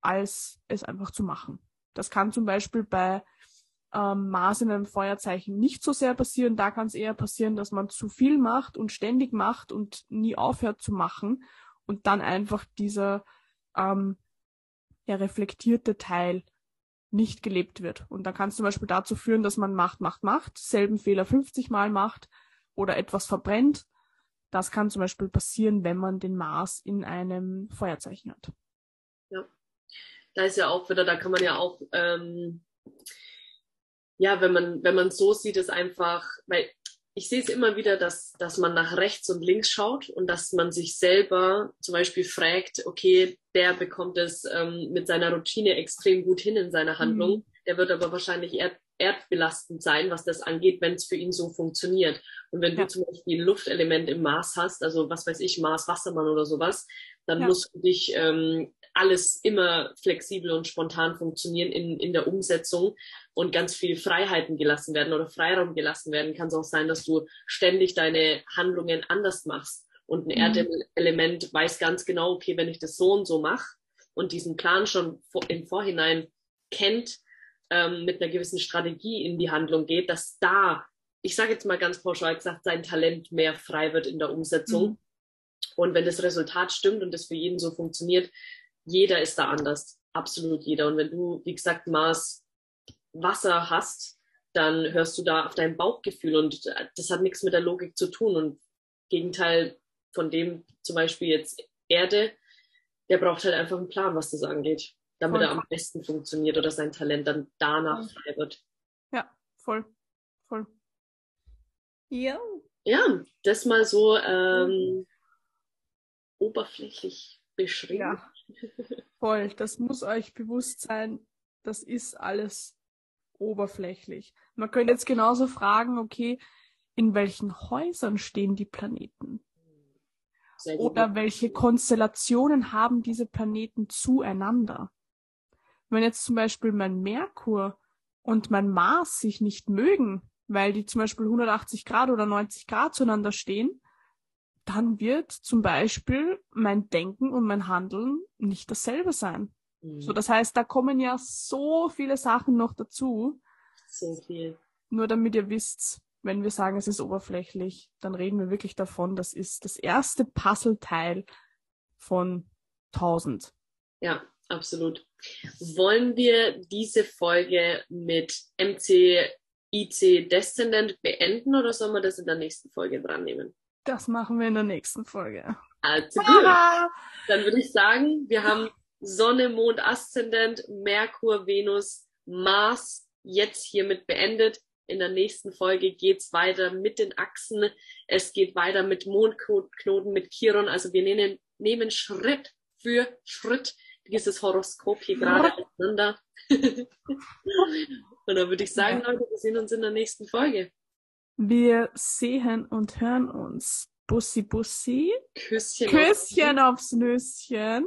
als es einfach zu machen. Das kann zum Beispiel bei ähm, Mars in einem Feuerzeichen nicht so sehr passieren. Da kann es eher passieren, dass man zu viel macht und ständig macht und nie aufhört zu machen und dann einfach dieser ähm, ja, reflektierte Teil nicht gelebt wird. Und dann kann es zum Beispiel dazu führen, dass man macht, macht, macht, selben Fehler 50 Mal macht oder etwas verbrennt das kann zum Beispiel passieren, wenn man den Mars in einem Feuerzeichen hat. Ja, da ist ja auch wieder, da kann man ja auch, ähm, ja, wenn man, wenn man so sieht, ist einfach, weil ich sehe es immer wieder, dass, dass man nach rechts und links schaut und dass man sich selber zum Beispiel fragt, okay, der bekommt es ähm, mit seiner Routine extrem gut hin in seiner Handlung. Mhm. Der wird aber wahrscheinlich eher erdbelastend sein, was das angeht, wenn es für ihn so funktioniert. Und wenn ja. du zum Beispiel ein Luftelement im Mars hast, also was weiß ich, Mars Wassermann oder sowas, dann ja. muss für dich ähm, alles immer flexibel und spontan funktionieren in, in der Umsetzung und ganz viel Freiheiten gelassen werden oder Freiraum gelassen werden. Kann es auch sein, dass du ständig deine Handlungen anders machst. Und ein mhm. Erdelement weiß ganz genau, okay, wenn ich das so und so mache und diesen Plan schon im Vorhinein kennt, ähm, mit einer gewissen Strategie in die Handlung geht, dass da, ich sage jetzt mal ganz pauschal gesagt, sein Talent mehr frei wird in der Umsetzung. Mhm. Und wenn das Resultat stimmt und das für jeden so funktioniert, jeder ist da anders. Absolut jeder. Und wenn du, wie gesagt, Maß Wasser hast, dann hörst du da auf dein Bauchgefühl und das hat nichts mit der Logik zu tun. Und Gegenteil von dem zum Beispiel jetzt Erde, der braucht halt einfach einen Plan, was das angeht damit voll. er am besten funktioniert oder sein Talent dann danach frei wird. Ja, voll. Voll. Ja. Ja, das mal so ähm, oberflächlich beschrieben. Ja, voll. Das muss euch bewusst sein. Das ist alles oberflächlich. Man könnte jetzt genauso fragen, okay, in welchen Häusern stehen die Planeten? Oder welche Konstellationen haben diese Planeten zueinander? Wenn jetzt zum Beispiel mein Merkur und mein Mars sich nicht mögen, weil die zum Beispiel 180 Grad oder 90 Grad zueinander stehen, dann wird zum Beispiel mein Denken und mein Handeln nicht dasselbe sein. Mhm. So, das heißt, da kommen ja so viele Sachen noch dazu. So viel. Nur damit ihr wisst, wenn wir sagen, es ist oberflächlich, dann reden wir wirklich davon, das ist das erste Puzzleteil von tausend. Ja, absolut. Wollen wir diese Folge mit MC IC Descendant beenden oder sollen wir das in der nächsten Folge dran nehmen? Das machen wir in der nächsten Folge. Also gut. Dann würde ich sagen, wir haben Sonne, Mond, Aszendent, Merkur, Venus, Mars jetzt hiermit beendet. In der nächsten Folge geht's weiter mit den Achsen. Es geht weiter mit Mondknoten, mit Chiron. Also wir nehmen, nehmen Schritt für Schritt dieses Horoskop hier gerade auseinander. Und dann würde ich sagen, Leute, wir sehen uns in der nächsten Folge. Wir sehen und hören uns. Bussi Bussi. Küsschen, Küsschen aufs Nüsschen.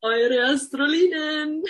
Eure Astrolinen.